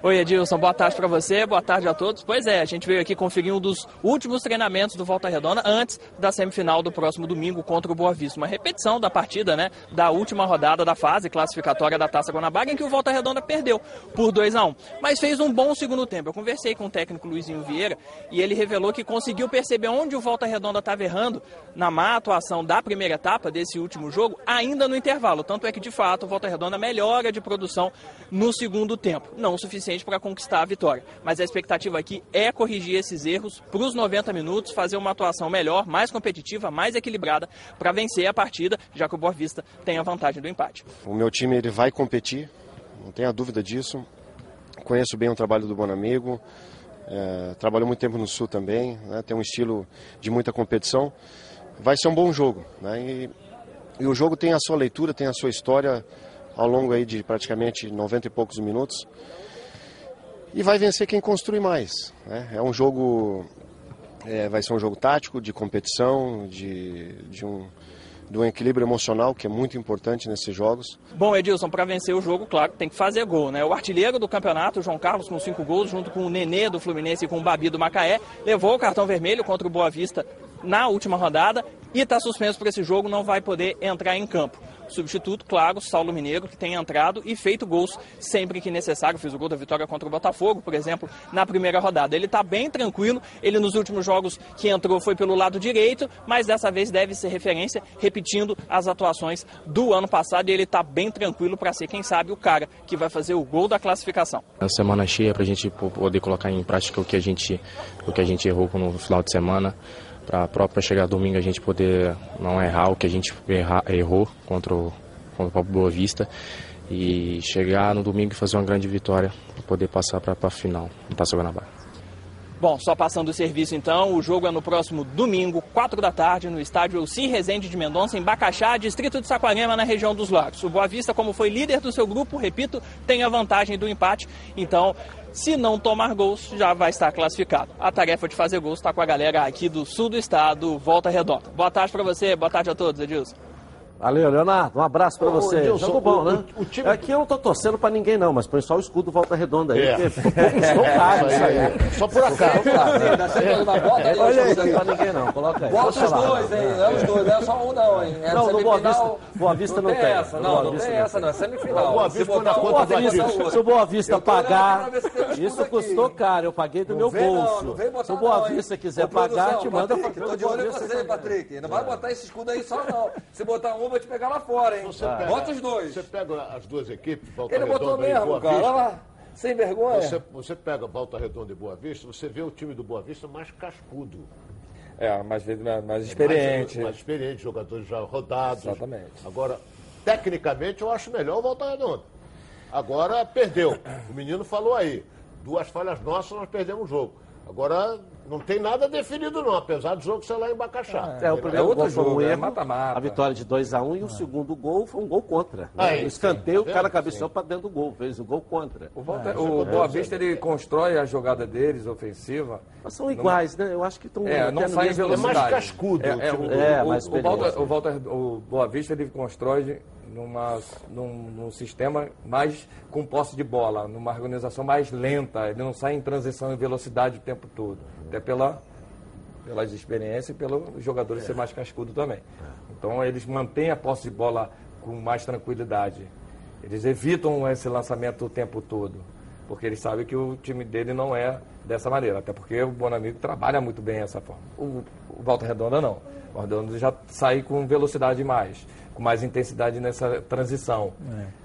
Oi, Edilson, boa tarde para você, boa tarde a todos. Pois é, a gente veio aqui conferir um dos últimos treinamentos do Volta Redonda antes da semifinal do próximo domingo contra o Boa Vista. Uma repetição da partida, né, da última rodada da fase classificatória da Taça Guanabara, em que o Volta Redonda perdeu por 2 a 1 mas fez um bom segundo tempo. Eu conversei com o técnico Luizinho Vieira e ele revelou que conseguiu perceber onde o Volta Redonda estava errando na má atuação da primeira etapa desse último jogo, ainda no intervalo. Tanto é que, de fato, o Volta Redonda melhora de produção no segundo tempo. Não o suficiente suficiente para conquistar a vitória. Mas a expectativa aqui é corrigir esses erros para os 90 minutos, fazer uma atuação melhor, mais competitiva, mais equilibrada, para vencer a partida, já que o Boa Vista tem a vantagem do empate. O meu time ele vai competir, não tenha dúvida disso. Conheço bem o trabalho do Bonamigo, é, trabalhou muito tempo no Sul também, né, tem um estilo de muita competição. Vai ser um bom jogo. Né, e, e o jogo tem a sua leitura, tem a sua história ao longo aí de praticamente 90 e poucos minutos. E vai vencer quem construi mais. Né? É um jogo, é, vai ser um jogo tático, de competição, de, de um do equilíbrio emocional, que é muito importante nesses jogos. Bom, Edilson, para vencer o jogo, claro, tem que fazer gol, né? O artilheiro do campeonato, João Carlos, com cinco gols, junto com o Nenê do Fluminense e com o Babi do Macaé, levou o cartão vermelho contra o Boa Vista na última rodada e está suspenso para esse jogo, não vai poder entrar em campo substituto, claro, Saulo Mineiro, que tem entrado e feito gols sempre que necessário. Fez o gol da vitória contra o Botafogo, por exemplo, na primeira rodada. Ele está bem tranquilo. Ele nos últimos jogos que entrou foi pelo lado direito, mas dessa vez deve ser referência, repetindo as atuações do ano passado. E ele está bem tranquilo para ser, quem sabe, o cara que vai fazer o gol da classificação. A semana cheia para a gente poder colocar em prática o que a gente, o que a gente errou no final de semana para própria chegar domingo a gente poder não errar o que a gente errou contra o, contra o Boa Vista e chegar no domingo e fazer uma grande vitória para poder passar para a final no Taça Guanabara. Bom, só passando o serviço então, o jogo é no próximo domingo, 4 da tarde, no estádio Elci Rezende de Mendonça, em Bacaxá, distrito de Saquarema, na região dos Lagos. O Boa Vista, como foi líder do seu grupo, repito, tem a vantagem do empate, então se não tomar gols, já vai estar classificado. A tarefa de fazer gols está com a galera aqui do sul do estado, Volta Redonda. Boa tarde para você, boa tarde a todos, Edilson. Valeu, Leonardo. Um abraço pra você. Edilson, Jogo bom, o- né? o- o time- Aqui eu não tô torcendo pra ninguém, não, mas põe só o escudo Volta Redonda aí, É. porque ficou caro isso aí. Só por acaso. Bota, É, né? Olha aí, não pra ninguém não, coloca aí. Bota os dois, hein? Não é os dois, não é só um não, hein? É Não, no Boa. Vista- Boa Vista não tem essa, não, não tem não essa, não, é semifinal. Boa Vista botar na conta do Adilson. se o Boa Vista pagar, isso custou caro, eu paguei do Não meu bolso. Se o Boa? Vista quiser Ô, pagar, te manda tô de olho em você, Patrick. Não vai botar esse escudo aí só, não. Se botar um, vai te pegar lá fora, hein? Você pega- Bota os dois. Você pega as duas equipes, Volta Ele botou Redonda e mesmo, Boa cara. Vista. Olha lá. Sem vergonha. Você, você pega Volta Redonda e Boa Vista, você vê o time do Boa Vista mais cascudo. É, mais, mais, mais experiente. Mais, mais experiente, jogadores já rodados. Exatamente. Agora, tecnicamente, eu acho melhor o Volta Redonda. Agora, perdeu. O menino falou aí. Duas falhas nossas, nós perdemos o jogo. Agora, não tem nada definido, não, apesar do jogo ser lá em Bacaxá. É, o primeiro outro gol foi um jogo, é erro, mata-mata. a vitória de 2x1 e o segundo gol foi um gol contra. No sim. escanteio, o Tá cara vendo? cabeceou para dentro do gol, fez o gol contra. O, Volta- o Boa Vista ele constrói a jogada deles, ofensiva. Mas são iguais, né? Eu acho que estão É, não sai em velocidade. É mais cascudo É, o é, time o, do- É, o- mais o, o, Volta- o Boa Vista ele constrói numa, num, num sistema mais com posse de bola, numa organização mais lenta. Ele não sai em transição e velocidade o tempo todo. Até pela, pelas experiências e pelo jogador ser mais cascudo também. Então eles mantêm a posse de bola com mais tranquilidade. Eles evitam esse lançamento o tempo todo. Porque eles sabem que o time dele não é dessa maneira. Até porque o Bonamigo trabalha muito bem essa forma. O, o Volta Redonda não. O Redonda já sai com velocidade mais, com mais intensidade nessa transição.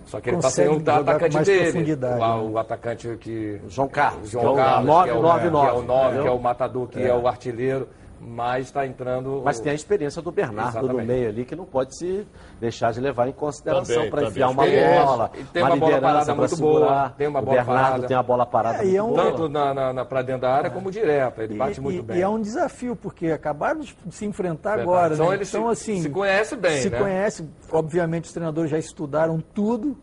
Só que ele está sem o com atacante dele. O, né? o atacante que. João Carlos, João é Carlos, nove, que é o, nove, que é o nove, 9, que é o matador, que é, o artilheiro, mas está entrando. Mas tem a experiência do Bernardo no Exatamente. meio ali, que não pode se deixar de levar em consideração para enfiar uma bola, E tem uma, uma bola parada para muito segurar. boa, tem uma o bola Bernardo parada. tem uma bola parada É, é um-. Tanto na, na, na, pra dentro da área como direta. Ele bate E- muito e, bem. E é um desafio, porque acabaram de se enfrentar Verdade. agora. Então né? eles então, se- assim, se conhecem bem, Se né? conhecem. Obviamente, os treinadores já estudaram tudo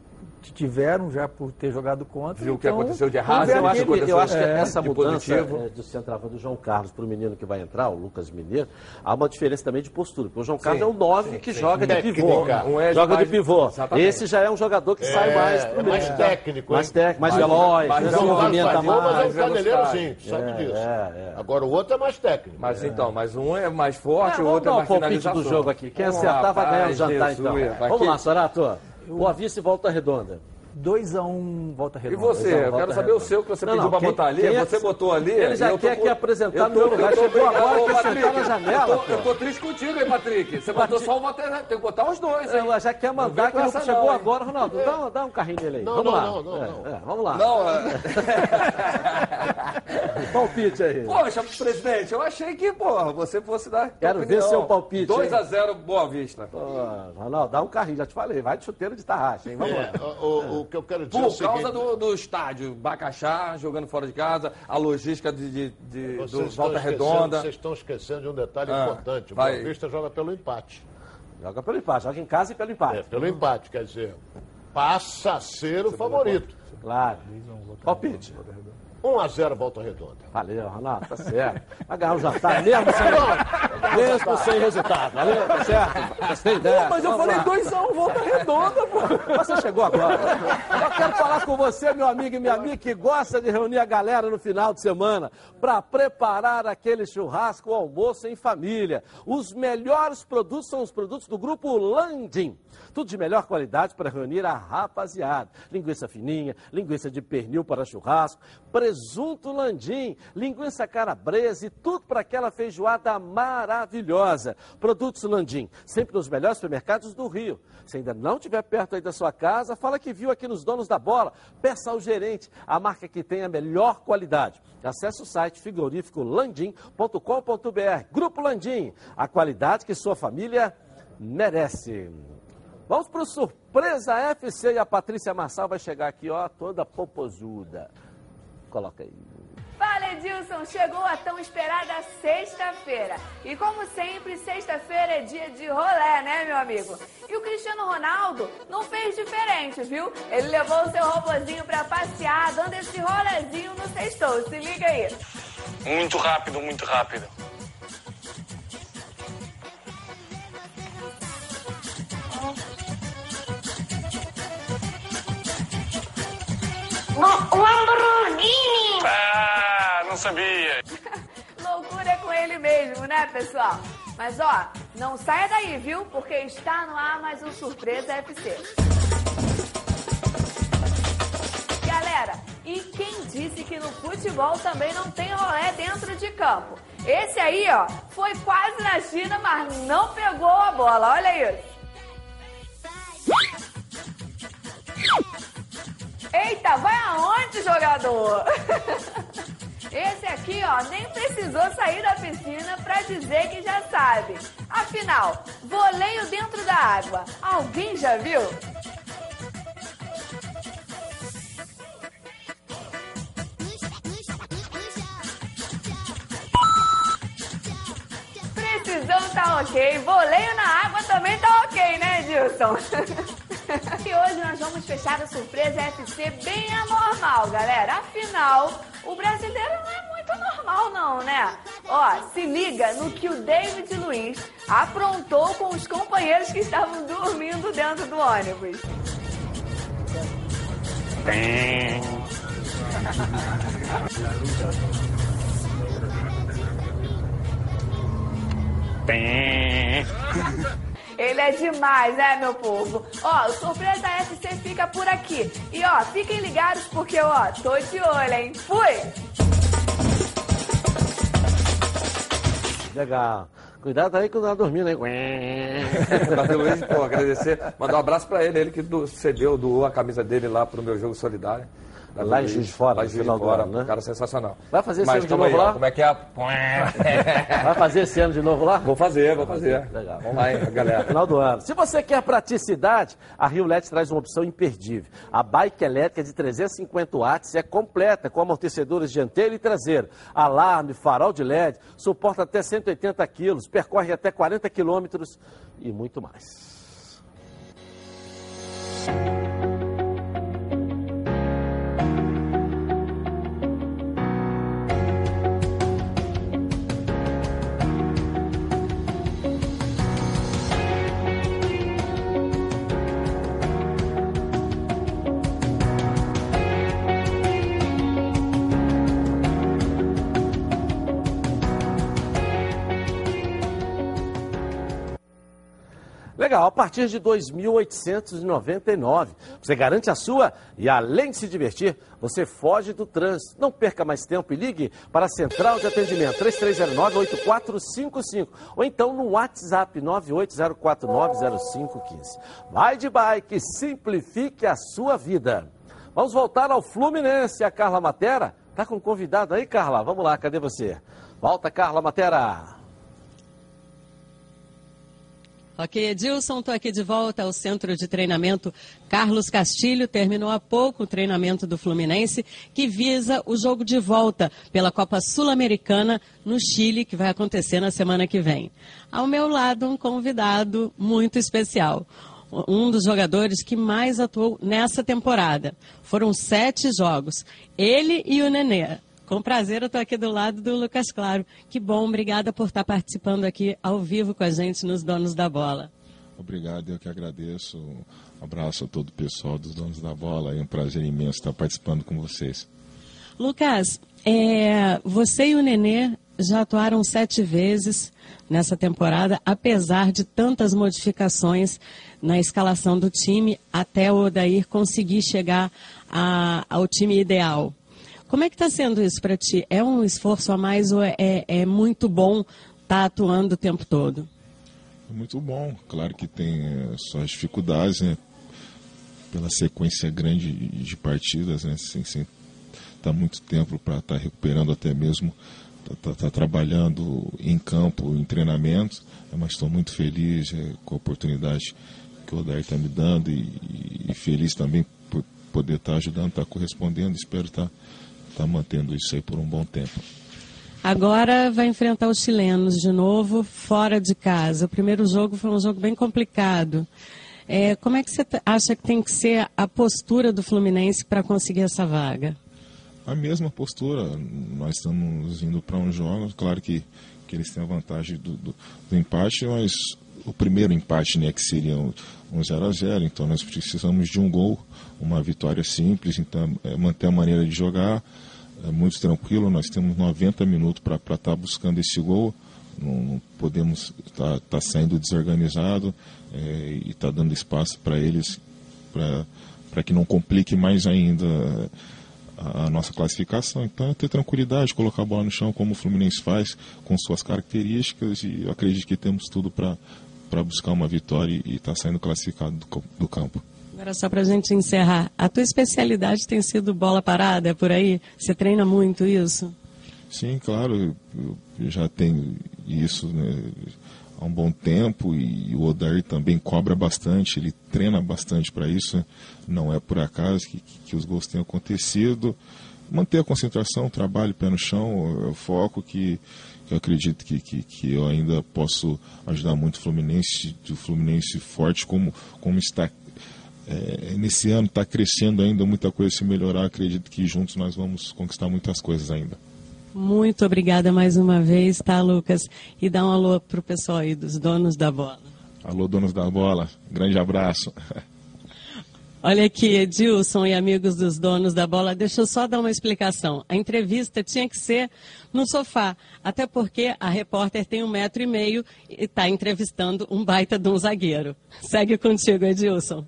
tiveram já por ter jogado contra. Viu o que então, aconteceu de vamos errado, eu acho que, eu acho que É, essa mudança é, do centroavante do João Carlos para o menino que vai entrar, o Lucas Mineiro, há uma diferença também de postura. Porque o João Carlos é um 9 que joga de Técnica. pivô. Um é joga mais- de pivô. Exatamente. Esse já é um jogador que sai É, mais pro é mais técnico, Mais técnico, mais, Mais- veloz, mais movimenta gol, mas é mais. um caneleiro, sim, sabe É, disso. é, é. Agora o outro é mais técnico. Mas então, mas um é mais forte, Ah, o vamos outro dar é um mais palpite finalização. do jogo aqui. Quem Vamos acertar lá, vai ganhar o jantar, então. Vamos que- lá, Sorato. Boa Vista e Volta Redonda. 2x1 um, volta redonda. E você? Eu quero saber o seu que você Não, pediu quem- botar ali. quem é você que- botou ali. Ele já eu quer aqui apresentar no meu lugar. Chegou agora, Ô, quer sentar Patrick, na janela, Eu tô, pô. eu tô triste contigo, hein, Patrick? Você botou só o Walter Tem que botar os dois, hein? Ela já quer mandar que não chegou agora. Ronaldo, dá, um- dá um carrinho nele aí. Não, vamos não, lá. não, não, É, não. é, vamos lá. Não, é... Palpite aí. Poxa, presidente, eu achei que, você fosse dar. Quero ver seu palpite, 2 hein? a 0 Boa Vista. Pô, Ronaldo, dá um carrinho, já te falei. Vai de chuteiro de tarraxa, hein? Vamos É, lá. o, o- o que eu quero dizer é o Por causa seguinte, do, do estádio, Bacaxá, jogando fora de casa, a logística de, de, de- do Volta Redonda. Vocês estão esquecendo de um detalhe Ah, importante. O vai. Boa Vista joga pelo empate. Joga pelo empate, joga em casa e pelo empate. É, pelo empate, quer dizer, passa a ser o favorito. Claro. Palpite. 1 a 0 Volta Redonda. Valeu, Ronaldo, tá certo. Vai ganhar o jantar mesmo sem, mesmo sem resultado. Valeu, tá certo? Gostei dessa. Mas eu Vamos falei lá. 2 a 1 Volta Redonda, pô. Você chegou agora. Eu quero falar com você, meu amigo e minha amiga, que gosta de reunir a galera no final de semana para preparar aquele churrasco ou almoço em família. Os melhores produtos são os produtos do grupo Landim. Tudo de melhor qualidade para reunir a rapaziada. Linguiça fininha, linguiça de pernil para churrasco, presunto landim, linguiça calabresa e tudo para aquela feijoada maravilhosa. Produtos Landim, sempre nos melhores supermercados do Rio. Se ainda não estiver perto aí da sua casa, fala que viu aqui nos Donos da Bola. Peça ao gerente a marca que tem a melhor qualidade. Acesse o site frigoríficolandim.com.br. Grupo Landim, a qualidade que sua família merece. Vamos para o Surpresa FC e a Patrícia Marçal vai chegar aqui, ó, toda popozuda. Coloca aí. Fala Edilson, chegou a tão esperada sexta-feira. E como sempre, sexta-feira é dia de rolé, né, meu amigo? E o Cristiano Ronaldo não fez diferente, viu? Ele levou o seu robozinho pra passear, dando esse rolezinho no sextou. Se liga aí. Muito rápido, muito rápido. O Lamborghini! Ah, não sabia. Loucura é com ele mesmo, né, pessoal? Mas ó, não saia daí, viu? Porque está no ar mais um Surpresa FC. Galera, e quem disse que no futebol também não tem rolé dentro de campo? Esse aí, ó, foi quase na China, mas não pegou a bola. Olha isso. Eita, vai aonde, jogador? Esse aqui, ó, nem precisou sair da piscina pra dizer que já sabe. Afinal, voleio dentro da água. Alguém já viu? Precisão tá ok, voleio na água também tá ok, né, Edilson? e hoje nós vamos fechar a surpresa FC bem anormal, galera. Afinal, o brasileiro não é muito normal, não, né? Ó, se liga no que o David Luiz aprontou com os companheiros que estavam dormindo dentro do ônibus. Ele é demais, né, meu povo? Ó, o Surpresa FC fica por aqui. E ó, fiquem ligados porque, ó, tô de olho, hein? Fui! Legal. Cuidado aí quando tá dormindo, hein? Davi Luiz, pô, agradecer. Mandar um abraço pra ele, ele que do- cedeu, doou a camisa dele lá pro meu jogo solidário. Lá em Juiz de Fora, Lá em Juiz de Fora, né? cara sensacional. Vai fazer esse Mas ano de novo aí, lá? Como é que é? Vai fazer esse ano de novo lá? Vou fazer, vou fazer. Legal. Vamos lá, hein, galera. Final do ano. Se você quer praticidade, a Rio LED traz uma opção imperdível. A bike elétrica de 350 watts é completa, com amortecedores dianteiro e traseiro, alarme, farol de LED, suporta até 180 quilos, percorre até 40 quilômetros e muito mais. Legal, a partir de 2.899. Você garante a sua e além de se divertir, você foge do trânsito. Não perca mais tempo e ligue para a Central de Atendimento 3309-8455 ou então no WhatsApp 980490515. Vai de bike, simplifique a sua vida. Vamos voltar ao Fluminense. A Carla Matera está com um convidado aí, Carla. Vamos lá, cadê você? Volta, Carla Matera. Ok, Edilson, estou aqui de volta ao centro de treinamento Carlos Castilho. Terminou há pouco o treinamento do Fluminense, que visa o jogo de volta pela Copa Sul-Americana no Chile, que vai acontecer na semana que vem. Ao meu lado, um convidado muito especial. Um dos jogadores que mais atuou nessa temporada. Foram sete jogos. Ele e o Nenê. Com prazer, eu estou aqui do lado do Lucas Claro. Que bom, obrigada por estar participando aqui ao vivo com a gente nos Donos da Bola. Obrigado, eu que agradeço. Um abraço a todo o pessoal dos Donos da Bola. É um prazer imenso estar participando com vocês. Lucas, é, você e o Nenê já atuaram sete vezes nessa temporada, apesar de tantas modificações na escalação do time, até o Odair conseguir chegar a, ao time ideal. Como é que está sendo isso para ti? É um esforço a mais ou é, é, muito bom estar tá atuando o tempo todo? É muito bom. Claro que tem é, suas dificuldades, né? Pela sequência grande de partidas, né? Sem, sem tá muito tempo para estar tá recuperando até mesmo tá, tá, tá, trabalhando em campo, em treinamentos, né? mas estou muito feliz é, com a oportunidade que o Odair está me dando e, e, feliz também por poder estar tá ajudando, estar tá correspondendo. Espero estar tá está mantendo isso aí por um bom tempo. Agora vai enfrentar os chilenos de novo, fora de casa. O primeiro jogo foi um jogo bem complicado. É, como é que você acha que tem que ser a postura do Fluminense para conseguir essa vaga? A mesma postura. Nós estamos indo para um jogo, claro que, que eles têm a vantagem do, do, do empate, mas o primeiro empate, né, que seria um 0 a 0 então nós precisamos de um gol, uma vitória simples, então é manter a maneira de jogar, é muito tranquilo, nós temos 90 minutos para estar tá buscando esse gol, não, não podemos estar tá, tá saindo desorganizado é, e estar tá dando espaço para eles, para que não complique mais ainda a, nossa classificação. Então é ter tranquilidade, colocar a bola no chão como o Fluminense faz, com suas características, e eu acredito que temos tudo para para buscar uma vitória e estar tá saindo classificado do, do campo. Agora, só para a gente encerrar, a tua especialidade tem sido bola parada, é por aí? Você treina muito isso? Sim, claro, eu, já tenho isso né, há um bom tempo e o Odair também cobra bastante, ele treina bastante para isso, não é por acaso que, que, os gols tenham acontecido. Manter a concentração, trabalho, pé no chão, o foco que eu acredito que, que, que, eu ainda posso ajudar muito o Fluminense, o Fluminense forte, como, como está é, nesse ano, está crescendo ainda, muita coisa se melhorar. Acredito que juntos nós vamos conquistar muitas coisas ainda. Muito obrigada mais uma vez, tá, Lucas? E dá um alô para o pessoal aí dos donos da bola. Alô, donos da bola. Grande abraço. Olha aqui, Edilson e amigos dos donos da bola, deixa eu só dar uma explicação. A entrevista tinha que ser no sofá, até porque a repórter tem um metro e meio e está entrevistando um baita de um zagueiro. Segue contigo, Edilson.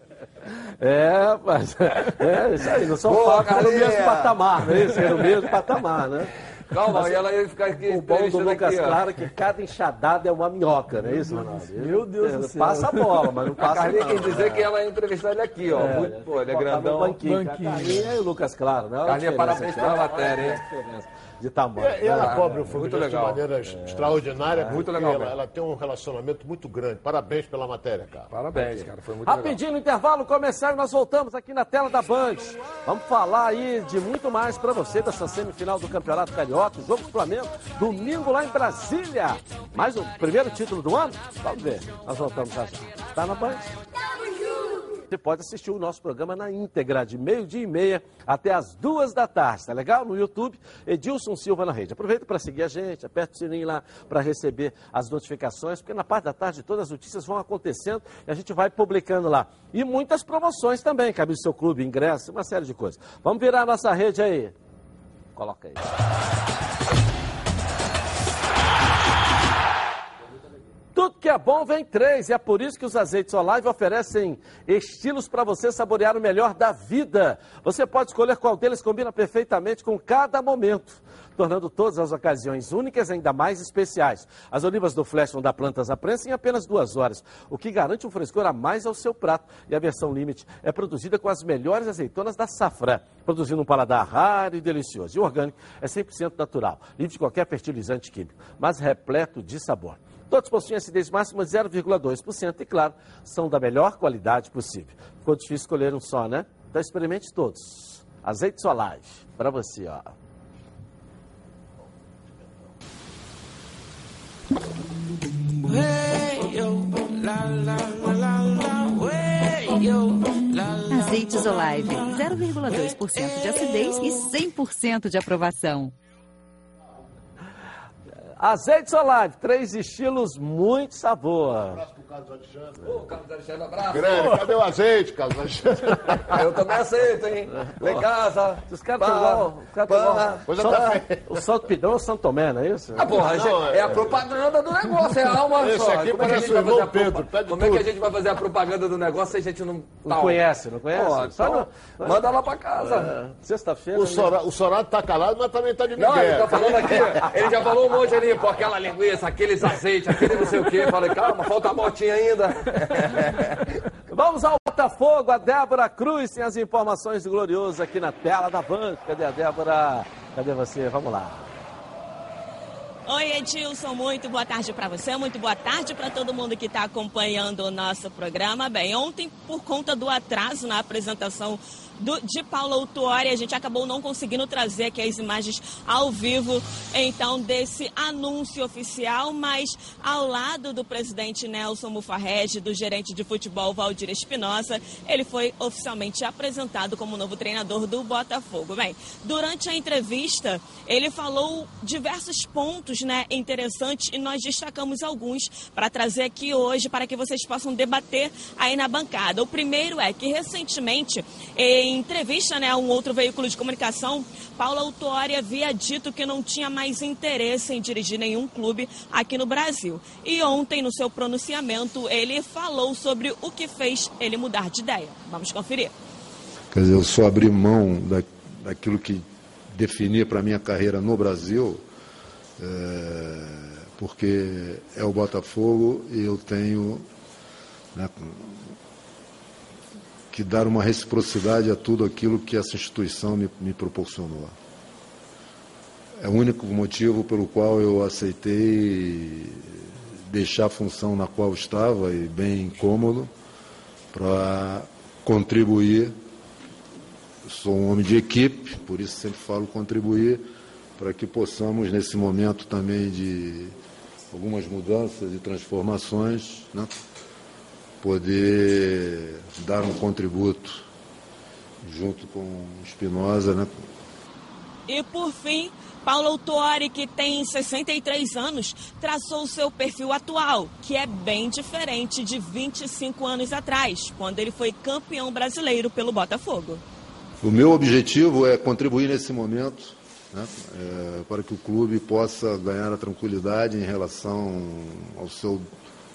É, mas é isso aí, no sofá, Boa, no mesmo patamar, é isso? no mesmo patamar, né? Calma, Mas, e ela ia ficar aqui. O bom do Lucas aqui, Claro é que cada enxadada é uma minhoca, não é isso, Ronaldo? Meu Deus é, do céu. Passa a bola, mas não passa a Carlinha quer dizer que ela ia entrevistar ele aqui, ó. É, Muito, pô, ele é grandão. Banquinho. banquinho. Carlinha e o Lucas Claro, né? Carlinha, parabéns pela matéria, hein? De tamanho. E, ela é, cobre o Fluminense de maneira é, extraordinária, é, muito legal. Ela, ela, tem um relacionamento muito grande. Parabéns pela matéria, cara. Parabéns, cara. Foi muito Rapidinho legal. no intervalo começar e nós voltamos aqui na tela da Band. Vamos falar aí de muito mais para você dessa semifinal do Campeonato Carioca, jogo do Flamengo, domingo lá em Brasília. Mais o primeiro título do ano? Vamos ver. Nós voltamos já já. Tá na Band? Você pode assistir o nosso programa na íntegra, de meio-dia e meia até as duas da tarde, tá legal? No YouTube, Edilson Silva na rede. Aproveita para seguir a gente, aperta o sininho lá para receber as notificações, porque na parte da tarde todas as notícias vão acontecendo e a gente vai publicando lá. E muitas promoções também, cabe do seu clube, ingresso, uma série de coisas. Vamos virar a nossa rede aí. Coloca aí. Tudo que é bom vem três, e é por isso que os azeites Olive oferecem estilos para você saborear o melhor da vida. Você pode escolher qual deles combina perfeitamente com cada momento, tornando todas as ocasiões únicas ainda mais especiais. As olivas do Flash vão dar plantas à prensa em apenas duas horas, o que garante um frescor a mais ao seu prato. E a versão Limite é produzida com as melhores azeitonas da safra, produzindo um paladar raro e delicioso. E o orgânico é 100% natural, livre de qualquer fertilizante químico, mas repleto de sabor. Todos possuem acidez máxima de 0,2% e, claro, são da melhor qualidade possível. Ficou difícil escolher um só, né? Então experimente todos. Azeite Solage, para você, ó. Azeites Olive, 0,2% de acidez e 100% de aprovação. Azeite Solage, três estilos, muito sabor. Carlos Alexandre. Ô, Carlos Alexandre, abraço. Grande, cadê o azeite, Carlos Alexandre? Eu também aceito, hein? Lá em casa. Os caras estão igual. Os caras estão igual. tá O Santo Pidão ou Santo Tomé, não é isso? Ah, porra, Não, é, é- a propaganda do negócio, é a alma Esse só. aqui Como é que a parece gente o vai fazer irmão Pedro, pede Como é que a tudo. gente vai fazer a propaganda do negócio se a gente não... Não conhece, não conhece? Porra, Só então, no- Manda lá pra casa. É, Sexta-feira. O, né? Sora, o Sorato tá calado, mas também tá de Não, ele tá falando aqui, ele já falou um monte ali, pô, aquela linguiça, aqueles azeites, aquele não sei o quê. Falei, calma, falta a motinha ainda. Vamos ao Botafogo, a Débora Cruz tem as informações do Glorioso aqui na tela da Band. Cadê a Débora? Cadê você? Vamos lá. Oi, Edilson, muito boa tarde para você, muito boa tarde para todo mundo que está acompanhando o nosso programa. Bem, ontem, por conta do atraso na apresentação do, de Paulo Autuori, a gente acabou não conseguindo trazer aqui as imagens ao vivo, então, desse anúncio oficial, mas ao lado do presidente Nelson Mufarrege, do gerente de futebol Valdir Espinosa, ele foi oficialmente apresentado como novo treinador do Botafogo. Bem, durante a entrevista, ele falou diversos pontos né, interessantes e nós destacamos alguns para trazer aqui hoje para que vocês possam debater aí na bancada. O primeiro é que recentemente, em entrevista né, a um outro veículo de comunicação, Paulo Autuori havia dito que não tinha mais interesse em dirigir nenhum clube aqui no Brasil. E ontem, no seu pronunciamento, ele falou sobre o que fez ele mudar de ideia. Vamos conferir. Quer dizer, eu só abri mão da, daquilo que definia para a minha carreira no Brasil, é, porque é o Botafogo e eu tenho né, que dar uma reciprocidade a tudo aquilo que essa instituição me, me proporcionou. É o único motivo pelo qual eu aceitei deixar a função na qual estava e bem cômodo para contribuir. Sou um homem de equipe, por isso sempre falo contribuir para que possamos nesse momento também de algumas mudanças e transformações, né, poder dar um contributo junto com Espinosa, né, E por fim, Paulo Autuori, que tem 63 anos, traçou o seu perfil atual, que é bem diferente de 25 anos atrás, quando ele foi campeão brasileiro pelo Botafogo. O meu objetivo é contribuir nesse momento né, é, para que o clube possa ganhar a tranquilidade em relação ao seu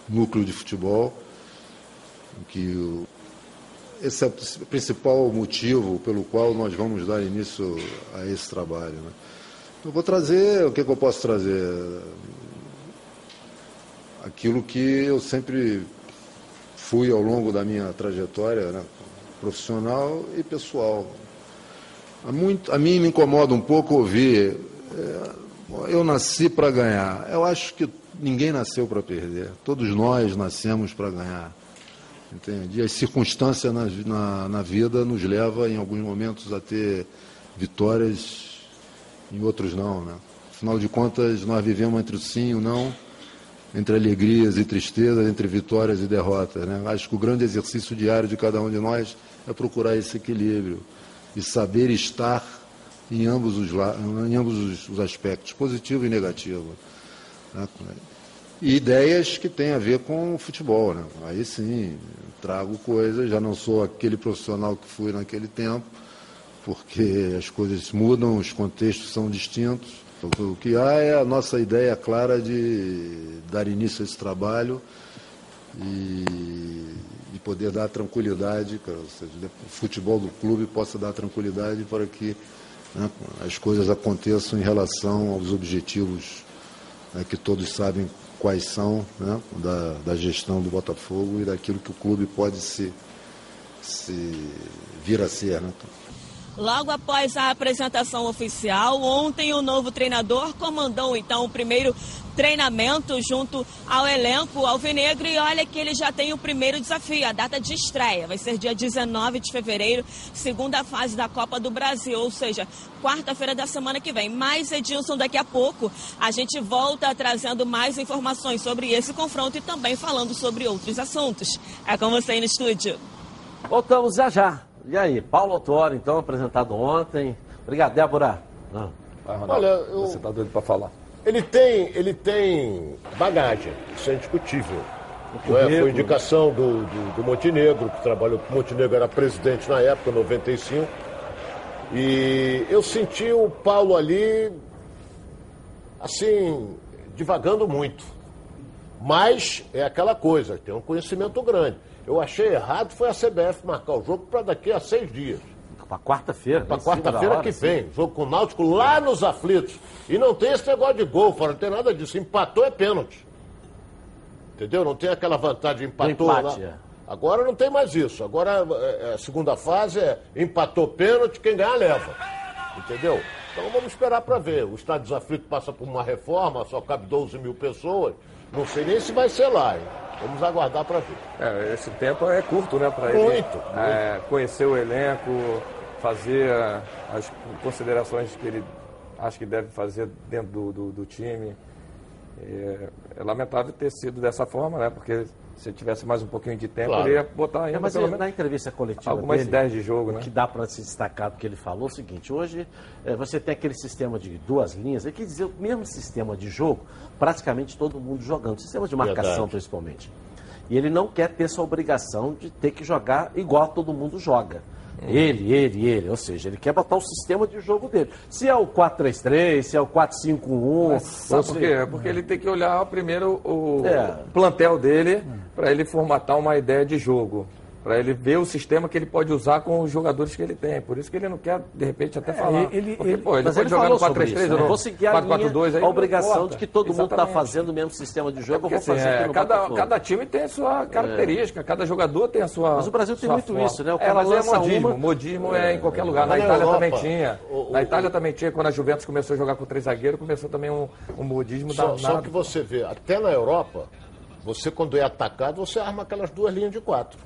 núcleo de futebol. Que o- esse é o principal motivo pelo qual nós vamos dar início a esse trabalho. né. Eu vou trazer, o que, que eu posso trazer? Aquilo que eu sempre fui ao longo da minha trajetória né, profissional e pessoal. A, muito, a mim me incomoda um pouco ouvir. é, eu nasci para ganhar. Eu acho que ninguém nasceu para perder. Todos nós nascemos para ganhar. Entende? E as circunstâncias na, na, na vida nos levam, em alguns momentos, a ter vitórias, em outros não. Né? Afinal de contas, nós vivemos entre o sim e o não, entre alegrias e tristezas, entre vitórias e derrotas. Né? Acho que o grande exercício diário de cada um de nós é procurar esse equilíbrio e saber estar em ambos os, em ambos os- os aspectos, positivo e negativo. né? E ideias que têm a ver com o futebol. Né? Aí sim, trago coisas, já não sou aquele profissional que fui naquele tempo, porque as coisas mudam, os contextos são distintos, O que há é a nossa ideia clara de dar início a esse trabalho e, e poder dar tranquilidade, seja, o futebol do clube possa dar tranquilidade para que né, as coisas aconteçam em relação aos objetivos né, que todos sabem quais são né, da, da, gestão do Botafogo e daquilo que o clube pode se, se vir a ser. Né? Logo após a apresentação oficial, ontem o novo treinador comandou então o primeiro treinamento junto ao elenco alvinegro e olha que ele já tem o primeiro desafio, a data de estreia. Vai ser dia 19 de fevereiro, segunda fase da Copa do Brasil, ou seja, quarta-feira da semana que vem. Mais Edilson, daqui a pouco a gente volta trazendo mais informações sobre esse confronto e também falando sobre outros assuntos. É com você aí no estúdio. Voltamos já já. E aí, Paulo Autuori, então, apresentado ontem. Obrigado, Débora. Não. Olha, eu... Você está doido para falar. Ele tem, ele tem bagagem, isso é indiscutível. É? Foi indicação do, do, do Montenegro, que trabalhou com o Montenegro, era presidente na época, 95. E eu senti o Paulo ali, assim, divagando muito. Mas é aquela coisa, tem um conhecimento grande. Eu achei errado foi a CBF marcar o jogo para daqui a seis dias. Para quarta-feira. Para quarta-feira que vem. Sim. Jogo com o Náutico lá nos aflitos. E não tem esse negócio de gol, fora, não tem nada disso. Empatou é pênalti. Entendeu? Não tem aquela vantagem, empatou empate, lá. É. Agora não tem mais isso. Agora é, é, a segunda fase é empatou pênalti, quem ganhar leva. Entendeu? Então vamos esperar para ver. O Estádio dos Aflitos passa por uma reforma, só cabe 12 mil pessoas. Não sei nem se vai ser lá. Hein? Vamos aguardar para ver. É, esse tempo é curto, né, para ele muito, é, conhecer o elenco, fazer as considerações que ele acha que deve fazer dentro do, do, do time. É, é, lamentável ter sido dessa forma, né? Porque se tivesse mais um pouquinho de tempo, claro. ele ia botar ainda. É, mas ele, na entrevista coletiva algumas dele, ideias de jogo, né? que dá para se destacar, porque ele falou o seguinte: hoje é, você tem aquele sistema de duas linhas, ele quer dizer o mesmo sistema de jogo, praticamente todo mundo jogando, sistema de marcação Verdade. principalmente. E ele não quer ter essa obrigação de ter que jogar igual todo mundo joga. Ele, ele, ele. Ou seja, ele quer botar o sistema de jogo dele. Se é o 4-3-3, se é o 4-5-1. Sabe por quê? Porque ele tem que olhar primeiro o é. plantel dele para ele formatar uma ideia de jogo para ele ver o sistema que ele pode usar com os jogadores que ele tem. Por isso que ele não quer, de repente, até é, falar. ele, Porque, ele, pô, ele pode ele jogar no 4-3-3 ou no 4-4-2 aí. A obrigação de que todo mundo está fazendo o mesmo sistema de jogo, é porque, eu vou fazer assim, é, cada, cada time tem a sua característica, é. cada jogador tem a sua. Mas o Brasil tem muito forma. isso, né? O é, mas é modismo. Uma... Modismo é, em qualquer lugar. Na, na Itália Europa, também tinha. O, na Itália o, também tinha, quando a Juventus começou a jogar com três zagueiros, começou também um, um modismo só, Só que você vê, até na Europa, você quando é atacado, você arma aquelas duas linhas de quatro.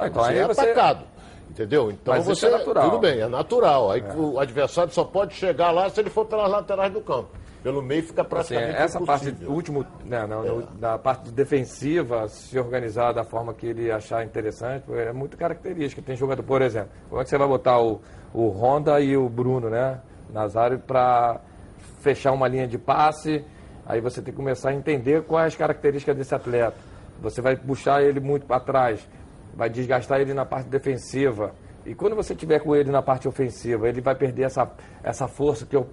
Ah, então você é você... atacado. Entendeu? Então Mas você. É natural. Tudo bem, é natural. Aí é. o adversário só pode chegar lá se ele for pelas laterais do campo. Pelo meio fica assim, praticamente assim, essa impossível. parte último né, não, é. da parte defensiva se organizar da forma que ele achar interessante é muito característica tem jogador por exemplo como é que você vai botar o, o Honda e o Bruno né Nazário para fechar uma linha de passe aí você tem que começar a entender quais as características desse atleta você vai puxar ele muito para trás vai desgastar ele na parte defensiva. E quando você tiver com ele na parte ofensiva, ele vai perder essa, essa força que é o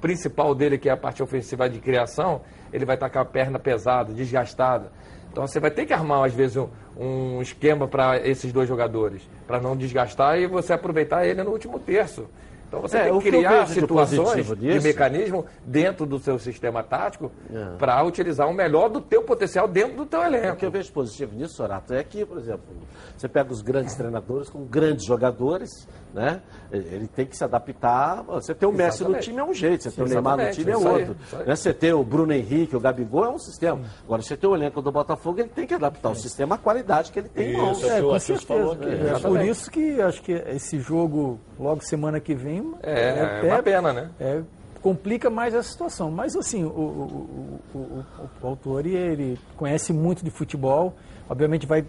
principal dele, que é a parte ofensiva de criação, ele vai estar com a perna pesada, desgastada. Então você vai ter que armar, às vezes, um, um esquema para esses dois jogadores, para não desgastar e você aproveitar ele no último terço. Então você é, tem que criar situações de, de, mecanismo dentro do seu sistema tático é. para utilizar o melhor do teu potencial dentro do teu elenco. O que eu vejo positivo nisso, Sorato, é que, por exemplo, você pega os grandes treinadores com grandes jogadores, né? Ele tem que se adaptar. Você ter o Messi no time é um jeito, você ter o Neymar no time é outro. Né? Você ter o Bruno Henrique, o Gabigol é um sistema. Agora, você ter o elenco do Botafogo, ele tem que adaptar o sistema à qualidade que ele tem em mãos. É, com certeza. Falou aqui. É, é por isso que acho que esse jogo, logo semana que vem, é, é, é uma pena, né? É, complica mais a situação. Mas, assim, o, o, o, o, o autor, ele conhece muito de futebol, obviamente vai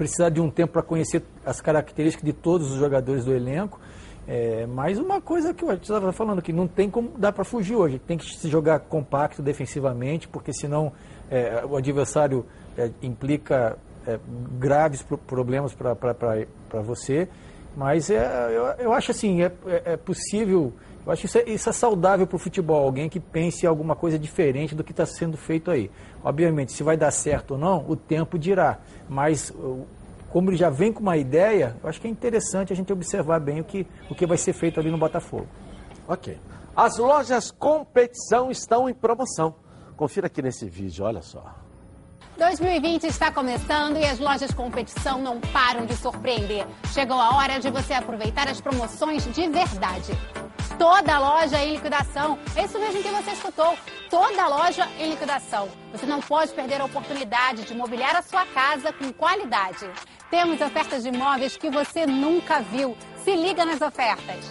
precisar de um tempo para conhecer as características de todos os jogadores do elenco. É, mas uma coisa que eu estava falando que não tem como dar para fugir hoje. Tem que se jogar compacto defensivamente, porque senão é, o adversário é, implica é, graves pro, problemas para você. Mas é, eu, eu acho assim, é, é possível, eu acho que isso é, isso é saudável para o futebol, alguém que pense em alguma coisa diferente do que está sendo feito aí. Obviamente, se vai dar certo ou não, o tempo dirá. Mas como ele já vem com uma ideia, eu acho que é interessante a gente observar bem o que, o que vai ser feito ali no Botafogo. Ok. As lojas competição estão em promoção. Confira aqui nesse vídeo, olha só. 2020 está começando e as lojas competição não param de surpreender. Chegou a hora de você aproveitar as promoções de verdade. Toda loja em liquidação. É isso mesmo que você escutou. Toda loja em liquidação. Você não pode perder a oportunidade de mobiliar a sua casa com qualidade. Temos ofertas de imóveis que você nunca viu. Se liga nas ofertas.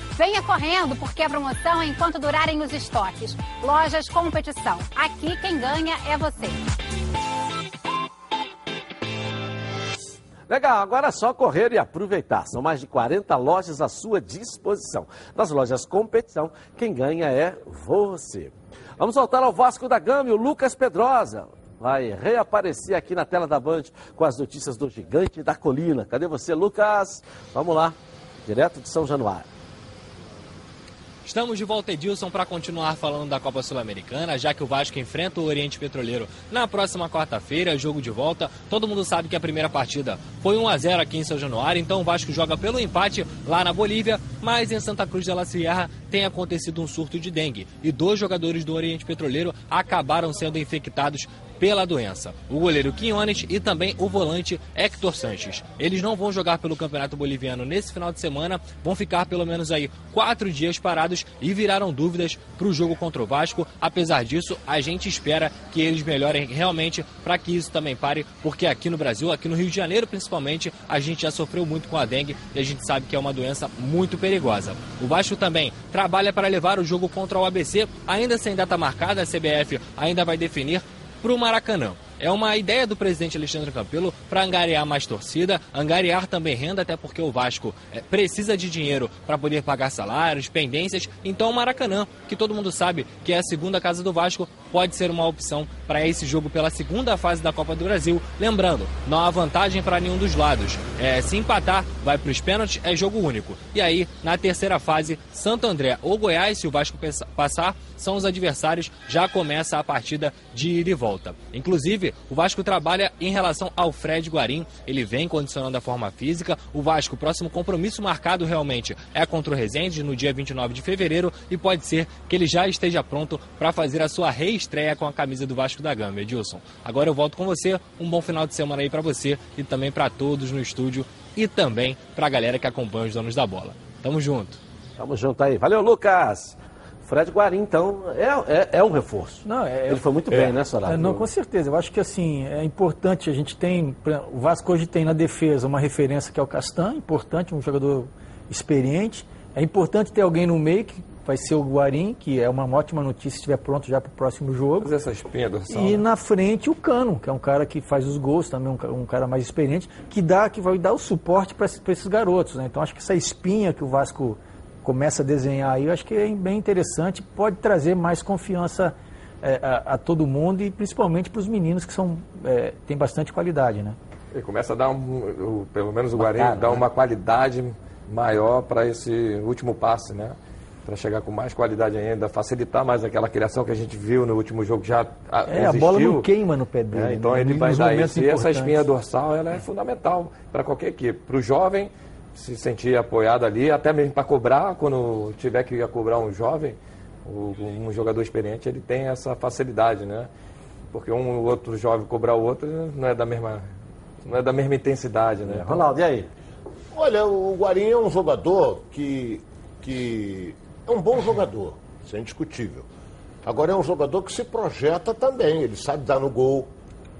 Venha correndo, porque a promoção é enquanto durarem os estoques. Lojas Competição. Aqui quem ganha é você. Legal, agora é só correr e aproveitar. São mais de 40 lojas à sua disposição. Nas lojas Competição, quem ganha é você. Vamos voltar ao Vasco da Gama e o Lucas Pedrosa vai reaparecer aqui na tela da Band com as notícias do Gigante da Colina. Cadê você, Lucas? Vamos lá, direto de São Januário. Estamos de volta, Edilson, para continuar falando da Copa Sul-Americana, já que o Vasco enfrenta o Oriente Petroleiro na próxima quarta-feira, jogo de volta. Todo mundo sabe que a primeira partida foi 1 a 0 aqui em São Januário, então o Vasco joga pelo empate lá na Bolívia, mas em Santa Cruz de la Sierra tem acontecido um surto de dengue e dois jogadores do Oriente Petroleiro acabaram sendo infectados pela doença. O goleiro Quinones e também o volante Hector Sanches. Eles não vão jogar pelo Campeonato Boliviano nesse final de semana, vão ficar pelo menos aí quatro dias parados e viraram dúvidas para o jogo contra o Vasco. Apesar disso, a gente espera que eles melhorem realmente para que isso também pare, porque aqui no Brasil, aqui no Rio de Janeiro principalmente, a gente já sofreu muito com a dengue e a gente sabe que é uma doença muito perigosa. O Vasco também trabalha para levar o jogo contra o ABC, ainda sem data marcada, a CBF ainda vai definir para o Maracanã. É uma ideia do presidente Alexandre Campelo para angariar mais torcida, angariar também renda, até porque o Vasco é, precisa de dinheiro para poder pagar salários, pendências. Então o Maracanã, que todo mundo sabe que é a segunda casa do Vasco, pode ser uma opção para esse jogo pela segunda fase da Copa do Brasil. Lembrando, não há vantagem para nenhum dos lados. É, se empatar, vai para os pênaltis, é jogo único. E aí, na terceira fase, Santo André ou Goiás, se o Vasco passar, são os adversários, já começa a partida de ida e volta. Inclusive, o Vasco trabalha em relação ao Fred Guarim, ele vem condicionando a forma física. O Vasco, o próximo compromisso marcado realmente é contra o Resende no dia 29 de fevereiro e pode ser que ele já esteja pronto para fazer a sua reestreia com a camisa do Vasco da Gama, Edilson. Agora eu volto com você, um bom final de semana aí para você e também para todos no estúdio e também para a galera que acompanha os donos da bola. Tamo junto. Tamo junto aí. Valeu, Lucas. Fred Guarim, então, é, é, é um reforço. Não, é, Ele foi muito é, bem, né, Solar? É, não, com certeza. Eu acho que assim, é importante, a gente tem. O Vasco hoje tem na defesa uma referência que é o Castan, importante, um jogador experiente. É importante ter alguém no meio que vai ser o Guarim, que é uma ótima notícia se estiver pronto já para o próximo jogo. Fazer essa espinha dorsal. E né? na frente o Cano, que é um cara que faz os gols também, um, um cara mais experiente, que dá, que vai dar o suporte para esses garotos. Né? Então acho que essa espinha que o Vasco começa a desenhar aí, eu acho que é bem interessante, pode trazer mais confiança é, a, a, todo mundo e principalmente para os meninos que são é, têm bastante qualidade, né? E começa a dar, um, pelo menos o Guarani, dá né? uma qualidade maior para esse último passe, né? Para chegar com mais qualidade ainda, facilitar mais aquela criação que a gente viu no último jogo já É, existiu. a bola não queima no pé dele. É, então né? ele vai dar isso. E essa espinha dorsal ela é fundamental para qualquer equipe. Para o jovem, se sentir apoiado ali, até mesmo para cobrar, quando tiver que cobrar um jovem, um jogador experiente, ele tem essa facilidade, né? Porque um outro jovem cobrar o outro não é da mesma, não é da mesma intensidade, né? Ronaldo, e aí? Olha, o Guarim é um jogador que, que é um bom jogador, isso é indiscutível. Agora é um jogador que se projeta também, ele sabe dar no gol,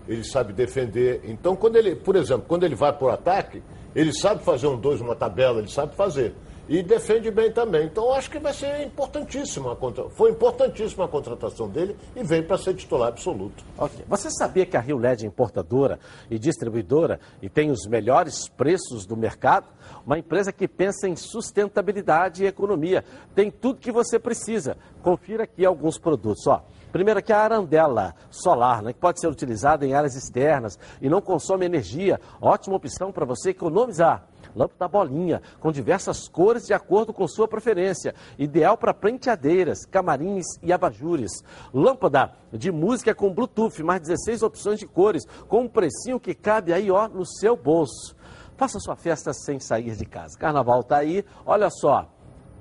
ele sabe defender. Então, quando ele, por exemplo, quando ele vai para o ataque, ele sabe fazer um dois numa tabela, ele sabe fazer. E defende bem também. Então acho que vai ser importantíssima contra... foi importantíssima a contratação dele e vem para ser titular absoluto. Você sabia que a Rio LED é importadora e distribuidora e tem os melhores preços do mercado? Uma empresa que pensa em sustentabilidade e economia. Tem tudo que você precisa. Confira aqui alguns produtos. Ó. Primeiro aqui a arandela solar, né, que pode ser utilizada em áreas externas e não consome energia. Ótima opção para você economizar. Lâmpada bolinha, com diversas cores de acordo com sua preferência. Ideal para penteadeiras, camarins e abajures. Lâmpada de música com Bluetooth, mais 16 opções de cores, com um precinho que cabe aí ó, no seu bolso. Faça sua festa sem sair de casa. Carnaval tá aí, olha só.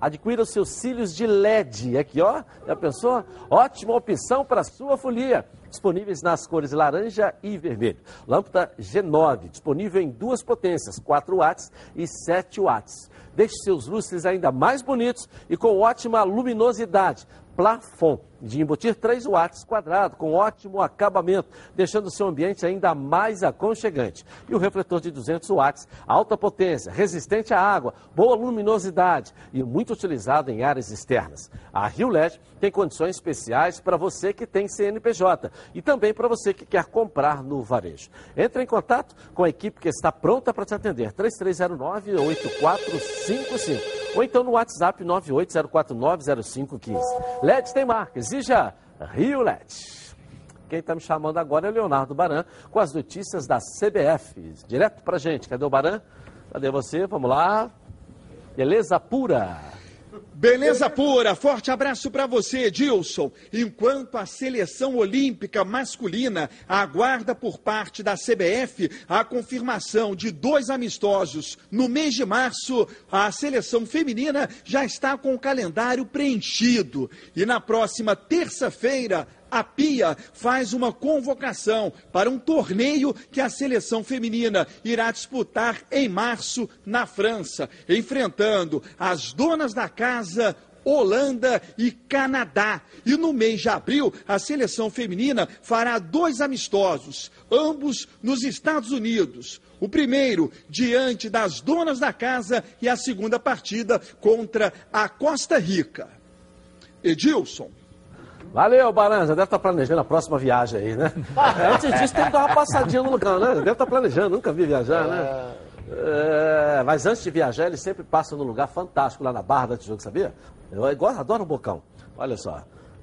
Adquira os seus cílios de LED. Aqui, ó, já pensou? Ótima opção para sua folia. Disponíveis nas cores laranja e vermelho. Lâmpada G9, disponível em duas potências, 4 watts e 7 watts. Deixe seus lustres ainda mais bonitos e com ótima luminosidade. Plafon de embutir 3 watts quadrado com ótimo acabamento, deixando seu ambiente ainda mais aconchegante. E o refletor de 200 watts, alta potência, resistente à água, boa luminosidade e muito utilizado em áreas externas. A Rio LED tem condições especiais para você que tem CNPJ e também para você que quer comprar no varejo. Entre em contato com a equipe que está pronta para te atender. 3309-8455 ou então no WhatsApp 980490515. LED tem marcas Exija Rio LED. Quem está me chamando agora é Leonardo Baran, com as notícias da CBF. Direto para gente. Cadê o Baran? Cadê você? Vamos lá. Beleza pura. Beleza pura, forte abraço para você, Edilson. Enquanto a seleção olímpica masculina aguarda por parte da CBF a confirmação de dois amistosos no mês de março, a seleção feminina já está com o calendário preenchido. E na próxima terça-feira, a Pia faz uma convocação para um torneio que a seleção feminina irá disputar em março na França, enfrentando as donas da casa Holanda e Canadá. E no mês de abril, a seleção feminina fará dois amistosos, ambos nos Estados Unidos. O primeiro diante das donas da casa e a segunda partida contra a Costa Rica. Edilson. Valeu, Baran. Já deve estar planejando a próxima viagem aí, né? Antes disso, tem que dar uma passadinha no lugar, né? Deve estar planejando, nunca vi viajar, né? É, mas antes de viajar, ele sempre passa num lugar fantástico lá na Barra da Tijuca, sabia? Eu adoro o Bocão. Olha só.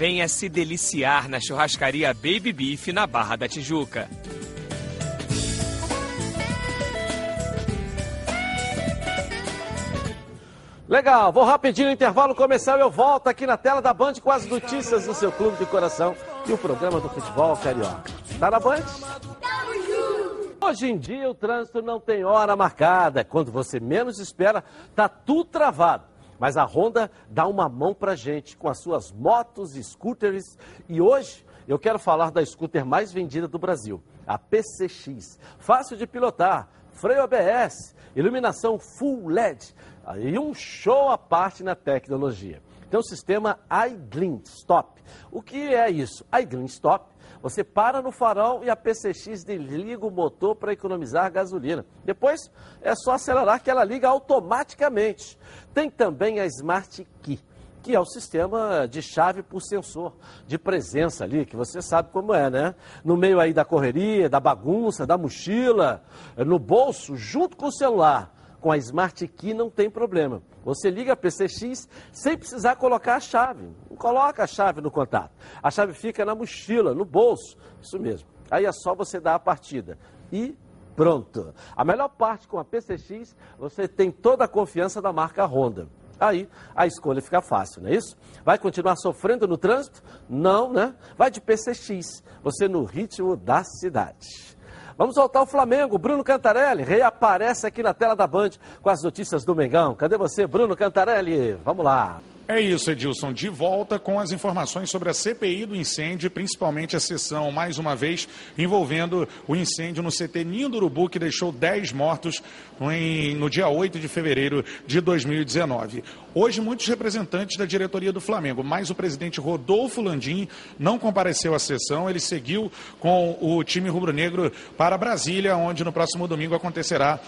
Venha se deliciar na churrascaria Baby Beef na Barra da Tijuca. Legal, vou rapidinho no intervalo comercial eu volto aqui na tela da Band com as notícias do seu clube de coração e o programa do futebol carioca. Tá na Band? Hoje em dia o trânsito não tem hora marcada. Quando você menos espera, tá tudo travado. Mas a Honda dá uma mão pra gente com as suas motos, scooters. E hoje eu quero falar da scooter mais vendida do Brasil, a PCX. Fácil de pilotar, freio ABS, iluminação full LED e um show à parte na tecnologia. Tem o sistema iGleam Stop. O que é isso? iGleam Stop você para no farol e a PCX desliga o motor para economizar gasolina. Depois é só acelerar que ela liga automaticamente. Tem também a Smart Key que é o sistema de chave por sensor, de presença ali, que você sabe como é, né? No meio aí da correria, da bagunça, da mochila, no bolso, junto com o celular. Com a Smart Key não tem problema. Você liga a PCX sem precisar colocar a chave. Não coloca a chave no contato. A chave fica na mochila, no bolso. Isso mesmo. Aí é só você dar a partida. E pronto. A melhor parte com a PCX, você tem toda a confiança da marca Honda. Aí a escolha fica fácil, não é isso? Vai continuar sofrendo no trânsito? Não, né? Vai de PCX, você no ritmo da cidade. Vamos voltar ao Flamengo. Bruno Cantarelli reaparece aqui na tela da Band com as notícias do Mengão. Cadê você, Bruno Cantarelli? Vamos lá. É isso, Edilson. De volta com as informações sobre a CPI do incêndio, principalmente a sessão, mais uma vez, envolvendo o incêndio no CT Ninho do Urubu, que deixou 10 mortos em, no dia 8 de fevereiro de 2019. Hoje, muitos representantes da diretoria do Flamengo, mas o presidente Rodolfo Landim não compareceu à sessão. Ele seguiu com o time rubro-negro para Brasília, onde no próximo domingo acontecerá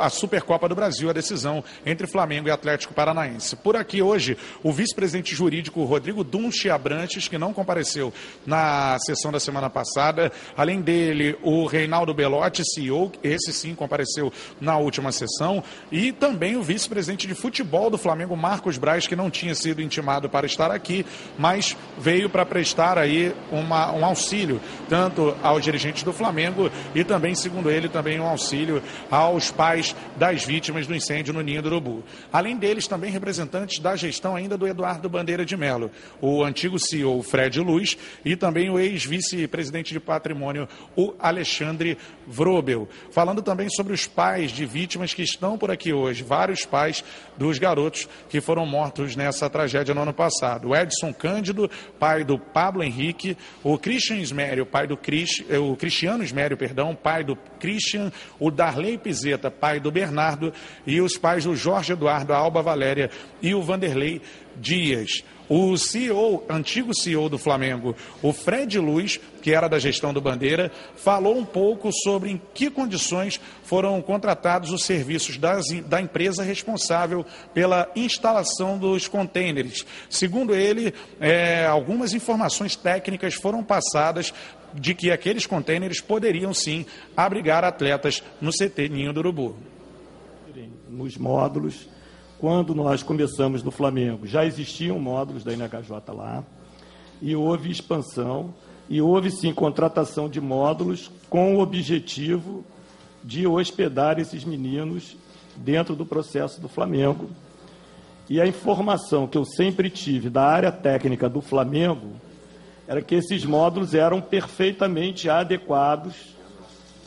a Supercopa do Brasil, a decisão entre Flamengo e Atlético Paranaense. Por aqui hoje, o vice-presidente jurídico Rodrigo Dunchi Abrantes, que não compareceu na sessão da semana passada. Além dele, o Reinaldo Belotti, CEO, esse sim compareceu na última sessão. E também o vice-presidente de futebol do Flamengo, Marcos Braz, que não tinha sido intimado para estar aqui, mas veio para prestar aí uma, um auxílio, tanto aos dirigentes do Flamengo e também, segundo ele, também um auxílio aos pais das vítimas do incêndio no Ninho do Urubu. Além deles, também representantes da gestão ainda do Eduardo Bandeira de Mello, o antigo CEO Fred Luz e também o ex-vice-presidente de patrimônio, o Alexandre Vrobel. Falando também sobre os pais de vítimas que estão por aqui hoje, vários pais dos garotos que foram mortos nessa tragédia no ano passado. O Edson Cândido, pai do Pablo Henrique, o Christian pai do Chris, eh, o Cristiano Ismério, perdão, pai do Christian, o Darley Pizeta, pai do Bernardo, e os pais do Jorge Eduardo, a Alba Valéria e o Vanderlei Dias. O CEO, antigo CEO do Flamengo, o Fred Luz, que era da gestão do Bandeira, falou um pouco sobre em que condições foram contratados os serviços das, da empresa responsável pela instalação dos contêineres. Segundo ele, é, algumas informações técnicas foram passadas de que aqueles contêineres poderiam sim abrigar atletas no CT Ninho do Urubu. Nos módulos quando nós começamos no Flamengo, já existiam módulos da NHJ lá, e houve expansão, e houve sim contratação de módulos com o objetivo de hospedar esses meninos dentro do processo do Flamengo. E a informação que eu sempre tive da área técnica do Flamengo era que esses módulos eram perfeitamente adequados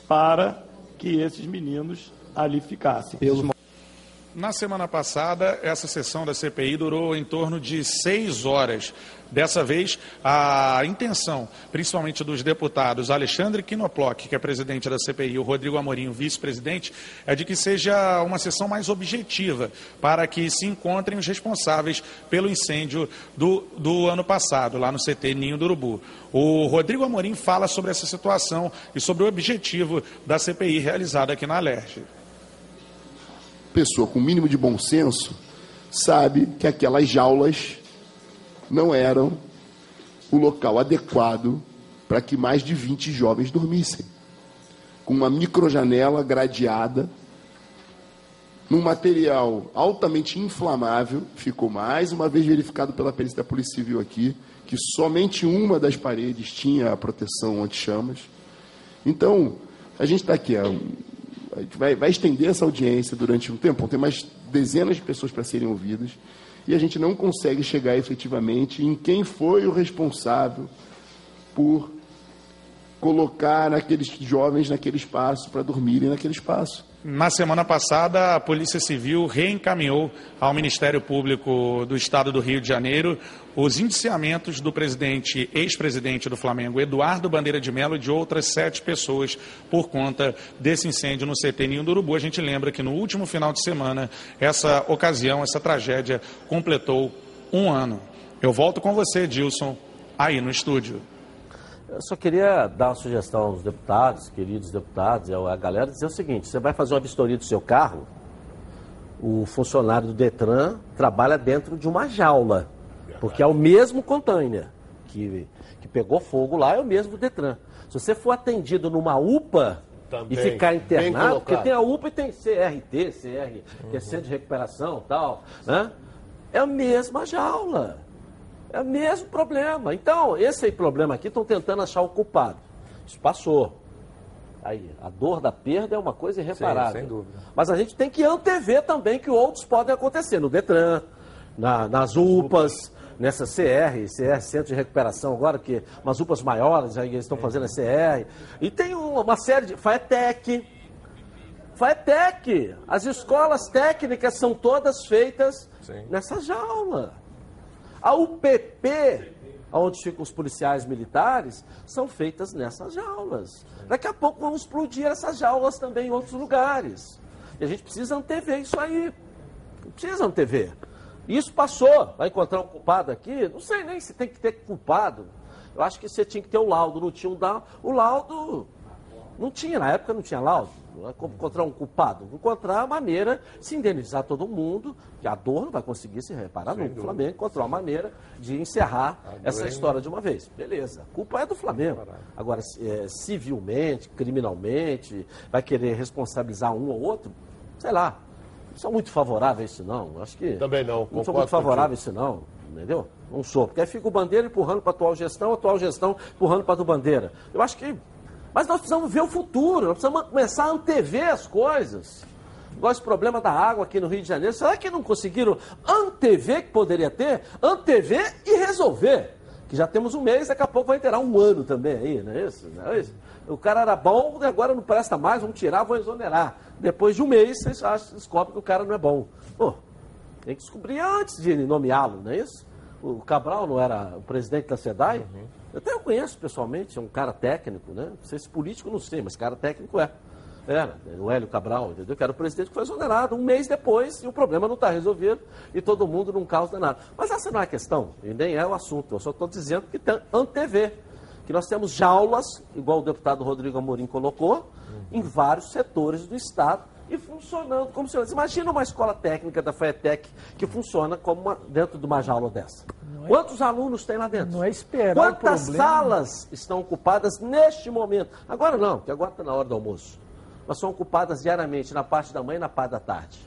para que esses meninos ali ficassem. Pelos na semana passada, essa sessão da CPI durou em torno de seis horas. Dessa vez, a intenção, principalmente dos deputados Alexandre Quinoploc, que é presidente da CPI, e o Rodrigo Amorim, vice-presidente, é de que seja uma sessão mais objetiva, para que se encontrem os responsáveis pelo incêndio do, do ano passado, lá no CT Ninho do Urubu. O Rodrigo Amorim fala sobre essa situação e sobre o objetivo da CPI realizada aqui na Alerj pessoa com mínimo de bom senso sabe que aquelas jaulas não eram o local adequado para que mais de 20 jovens dormissem. Com uma microjanela gradeada, num material altamente inflamável, ficou mais uma vez verificado pela perícia da Polícia Civil aqui, que somente uma das paredes tinha a proteção anti-chamas. Então, a gente está aqui há a gente vai, vai estender essa audiência durante um tempo, tem mais dezenas de pessoas para serem ouvidas, e a gente não consegue chegar efetivamente em quem foi o responsável por colocar aqueles jovens naquele espaço, para dormirem naquele espaço. Na semana passada, a Polícia Civil reencaminhou ao Ministério Público do Estado do Rio de Janeiro os indiciamentos do presidente, ex-presidente do Flamengo, Eduardo Bandeira de Mello, e de outras sete pessoas por conta desse incêndio no CT Ninho do Urubu. A gente lembra que no último final de semana, essa ocasião, essa tragédia completou um ano. Eu volto com você, Dilson, aí no estúdio. Eu só queria dar uma sugestão aos deputados, queridos deputados, a galera, dizer o seguinte: você vai fazer uma vistoria do seu carro, o funcionário do Detran trabalha dentro de uma jaula, porque é o mesmo container que, que pegou fogo lá, é o mesmo Detran. Se você for atendido numa UPA Também, e ficar internado, porque tem a UPA e tem CRT, CR, uhum. que é Centro de Recuperação tal, né? É a mesma jaula. É o mesmo problema. Então, esse problema aqui estão tentando achar o culpado. Isso passou. Aí, a dor da perda é uma coisa irreparável. Sim, sem dúvida. Mas a gente tem que antever também que outros podem acontecer no Detran, na, nas UPAs, nessa CR, CR, Centro de Recuperação agora, que umas UPAs maiores, aí eles estão fazendo a CR. E tem uma série de. FAETEC. FAETEC. As escolas técnicas são todas feitas Sim. nessa jaula. A UPP, onde ficam os policiais militares, são feitas nessas jaulas. Daqui a pouco vão explodir essas jaulas também em outros lugares. E a gente precisa antever isso aí. Precisa antever. Isso passou. Vai encontrar um culpado aqui? Não sei nem se tem que ter culpado. Eu acho que você tinha que ter o laudo. Não tinha. O laudo. Não tinha, na época não tinha laudo. É como encontrar um culpado. Encontrar a maneira de se indenizar todo mundo, que a dor não vai conseguir se reparar Sem nunca. O. Flamengo encontrou uma maneira de encerrar A essa dor é história de uma vez. Beleza. A culpa é do Flamengo. Agora, é, civilmente, criminalmente, vai querer responsabilizar um ou outro, sei lá. Não sou muito favorável a isso, não. Acho que. Também não, Não sou concordo muito favorável a isso, não. Entendeu? Não sou. Porque aí fica o Bandeira empurrando para a atual gestão, a atual gestão empurrando para a do Bandeira. Eu acho que. Mas nós precisamos ver o futuro, nós precisamos começar a antever as coisas. Igual esse problema da água aqui no Rio de Janeiro. Será que não conseguiram antever que poderia ter? Antever e resolver. Que já temos um mês, daqui a pouco vai terá um ano também aí, não é isso? Não é isso? O cara era bom, agora não presta mais, vamos tirar, vão exonerar. Depois de um mês, vocês descobrem que o cara não é bom. Pô, tem que descobrir antes de nomeá-lo, não é isso? O Cabral não era o presidente da SEDAI? Uhum. Eu até o conheço pessoalmente, é um cara técnico, né? Não sei se político, não sei, mas cara técnico é. Era, o Hélio Cabral, entendeu? Que era o presidente que foi exonerado um mês depois e o problema não está resolvido e todo mundo num caos danado. Mas essa não é a questão, e nem é o assunto. Eu só estou dizendo que tem antever, que nós temos jaulas, igual o deputado Rodrigo Amorim colocou, em vários setores do Estado e funcionando como se... Imagina uma escola técnica da FETEC que funciona como uma- dentro de uma jaula dessa. Quantos alunos tem lá dentro? Não é esperar Quantas salas estão ocupadas neste momento? Agora não, porque agora está na hora do almoço. Mas são ocupadas diariamente na parte da manhã e na parte da tarde.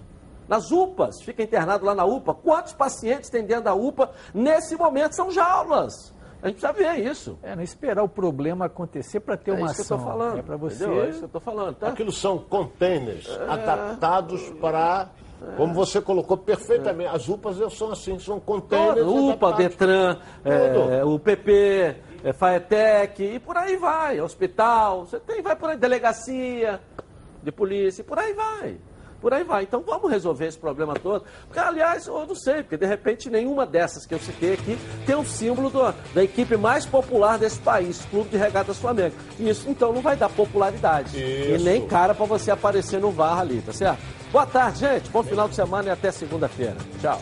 Nas UPAs, fica internado lá na UPA. Quantos pacientes tem dentro da UPA nesse momento? São jaulas. A gente precisa ver isso. É, não esperar o problema acontecer para ter É uma isso que eu ação. tô falando, É para você. entendeu? É isso que eu tô falando, tá? Aquilo são containers É. adaptados para, como você colocou perfeitamente, as UPAs são assim, são containers Todo, UPA. Detran, é, Tudo. o PP, é, Faetec, e por aí vai, hospital, você tem, vai por aí, delegacia de polícia, e por aí vai. Por aí vai. Então vamos resolver esse problema todo. Porque, aliás, eu não sei, porque de repente nenhuma dessas que eu citei aqui tem o símbolo do- da equipe mais popular desse país, Clube de Regatas Flamengo. Isso então não vai dar popularidade. E Isso. nem cara para você aparecer no VAR ali, tá certo? Boa tarde, gente. Bom final de semana e até segunda-feira. Tchau.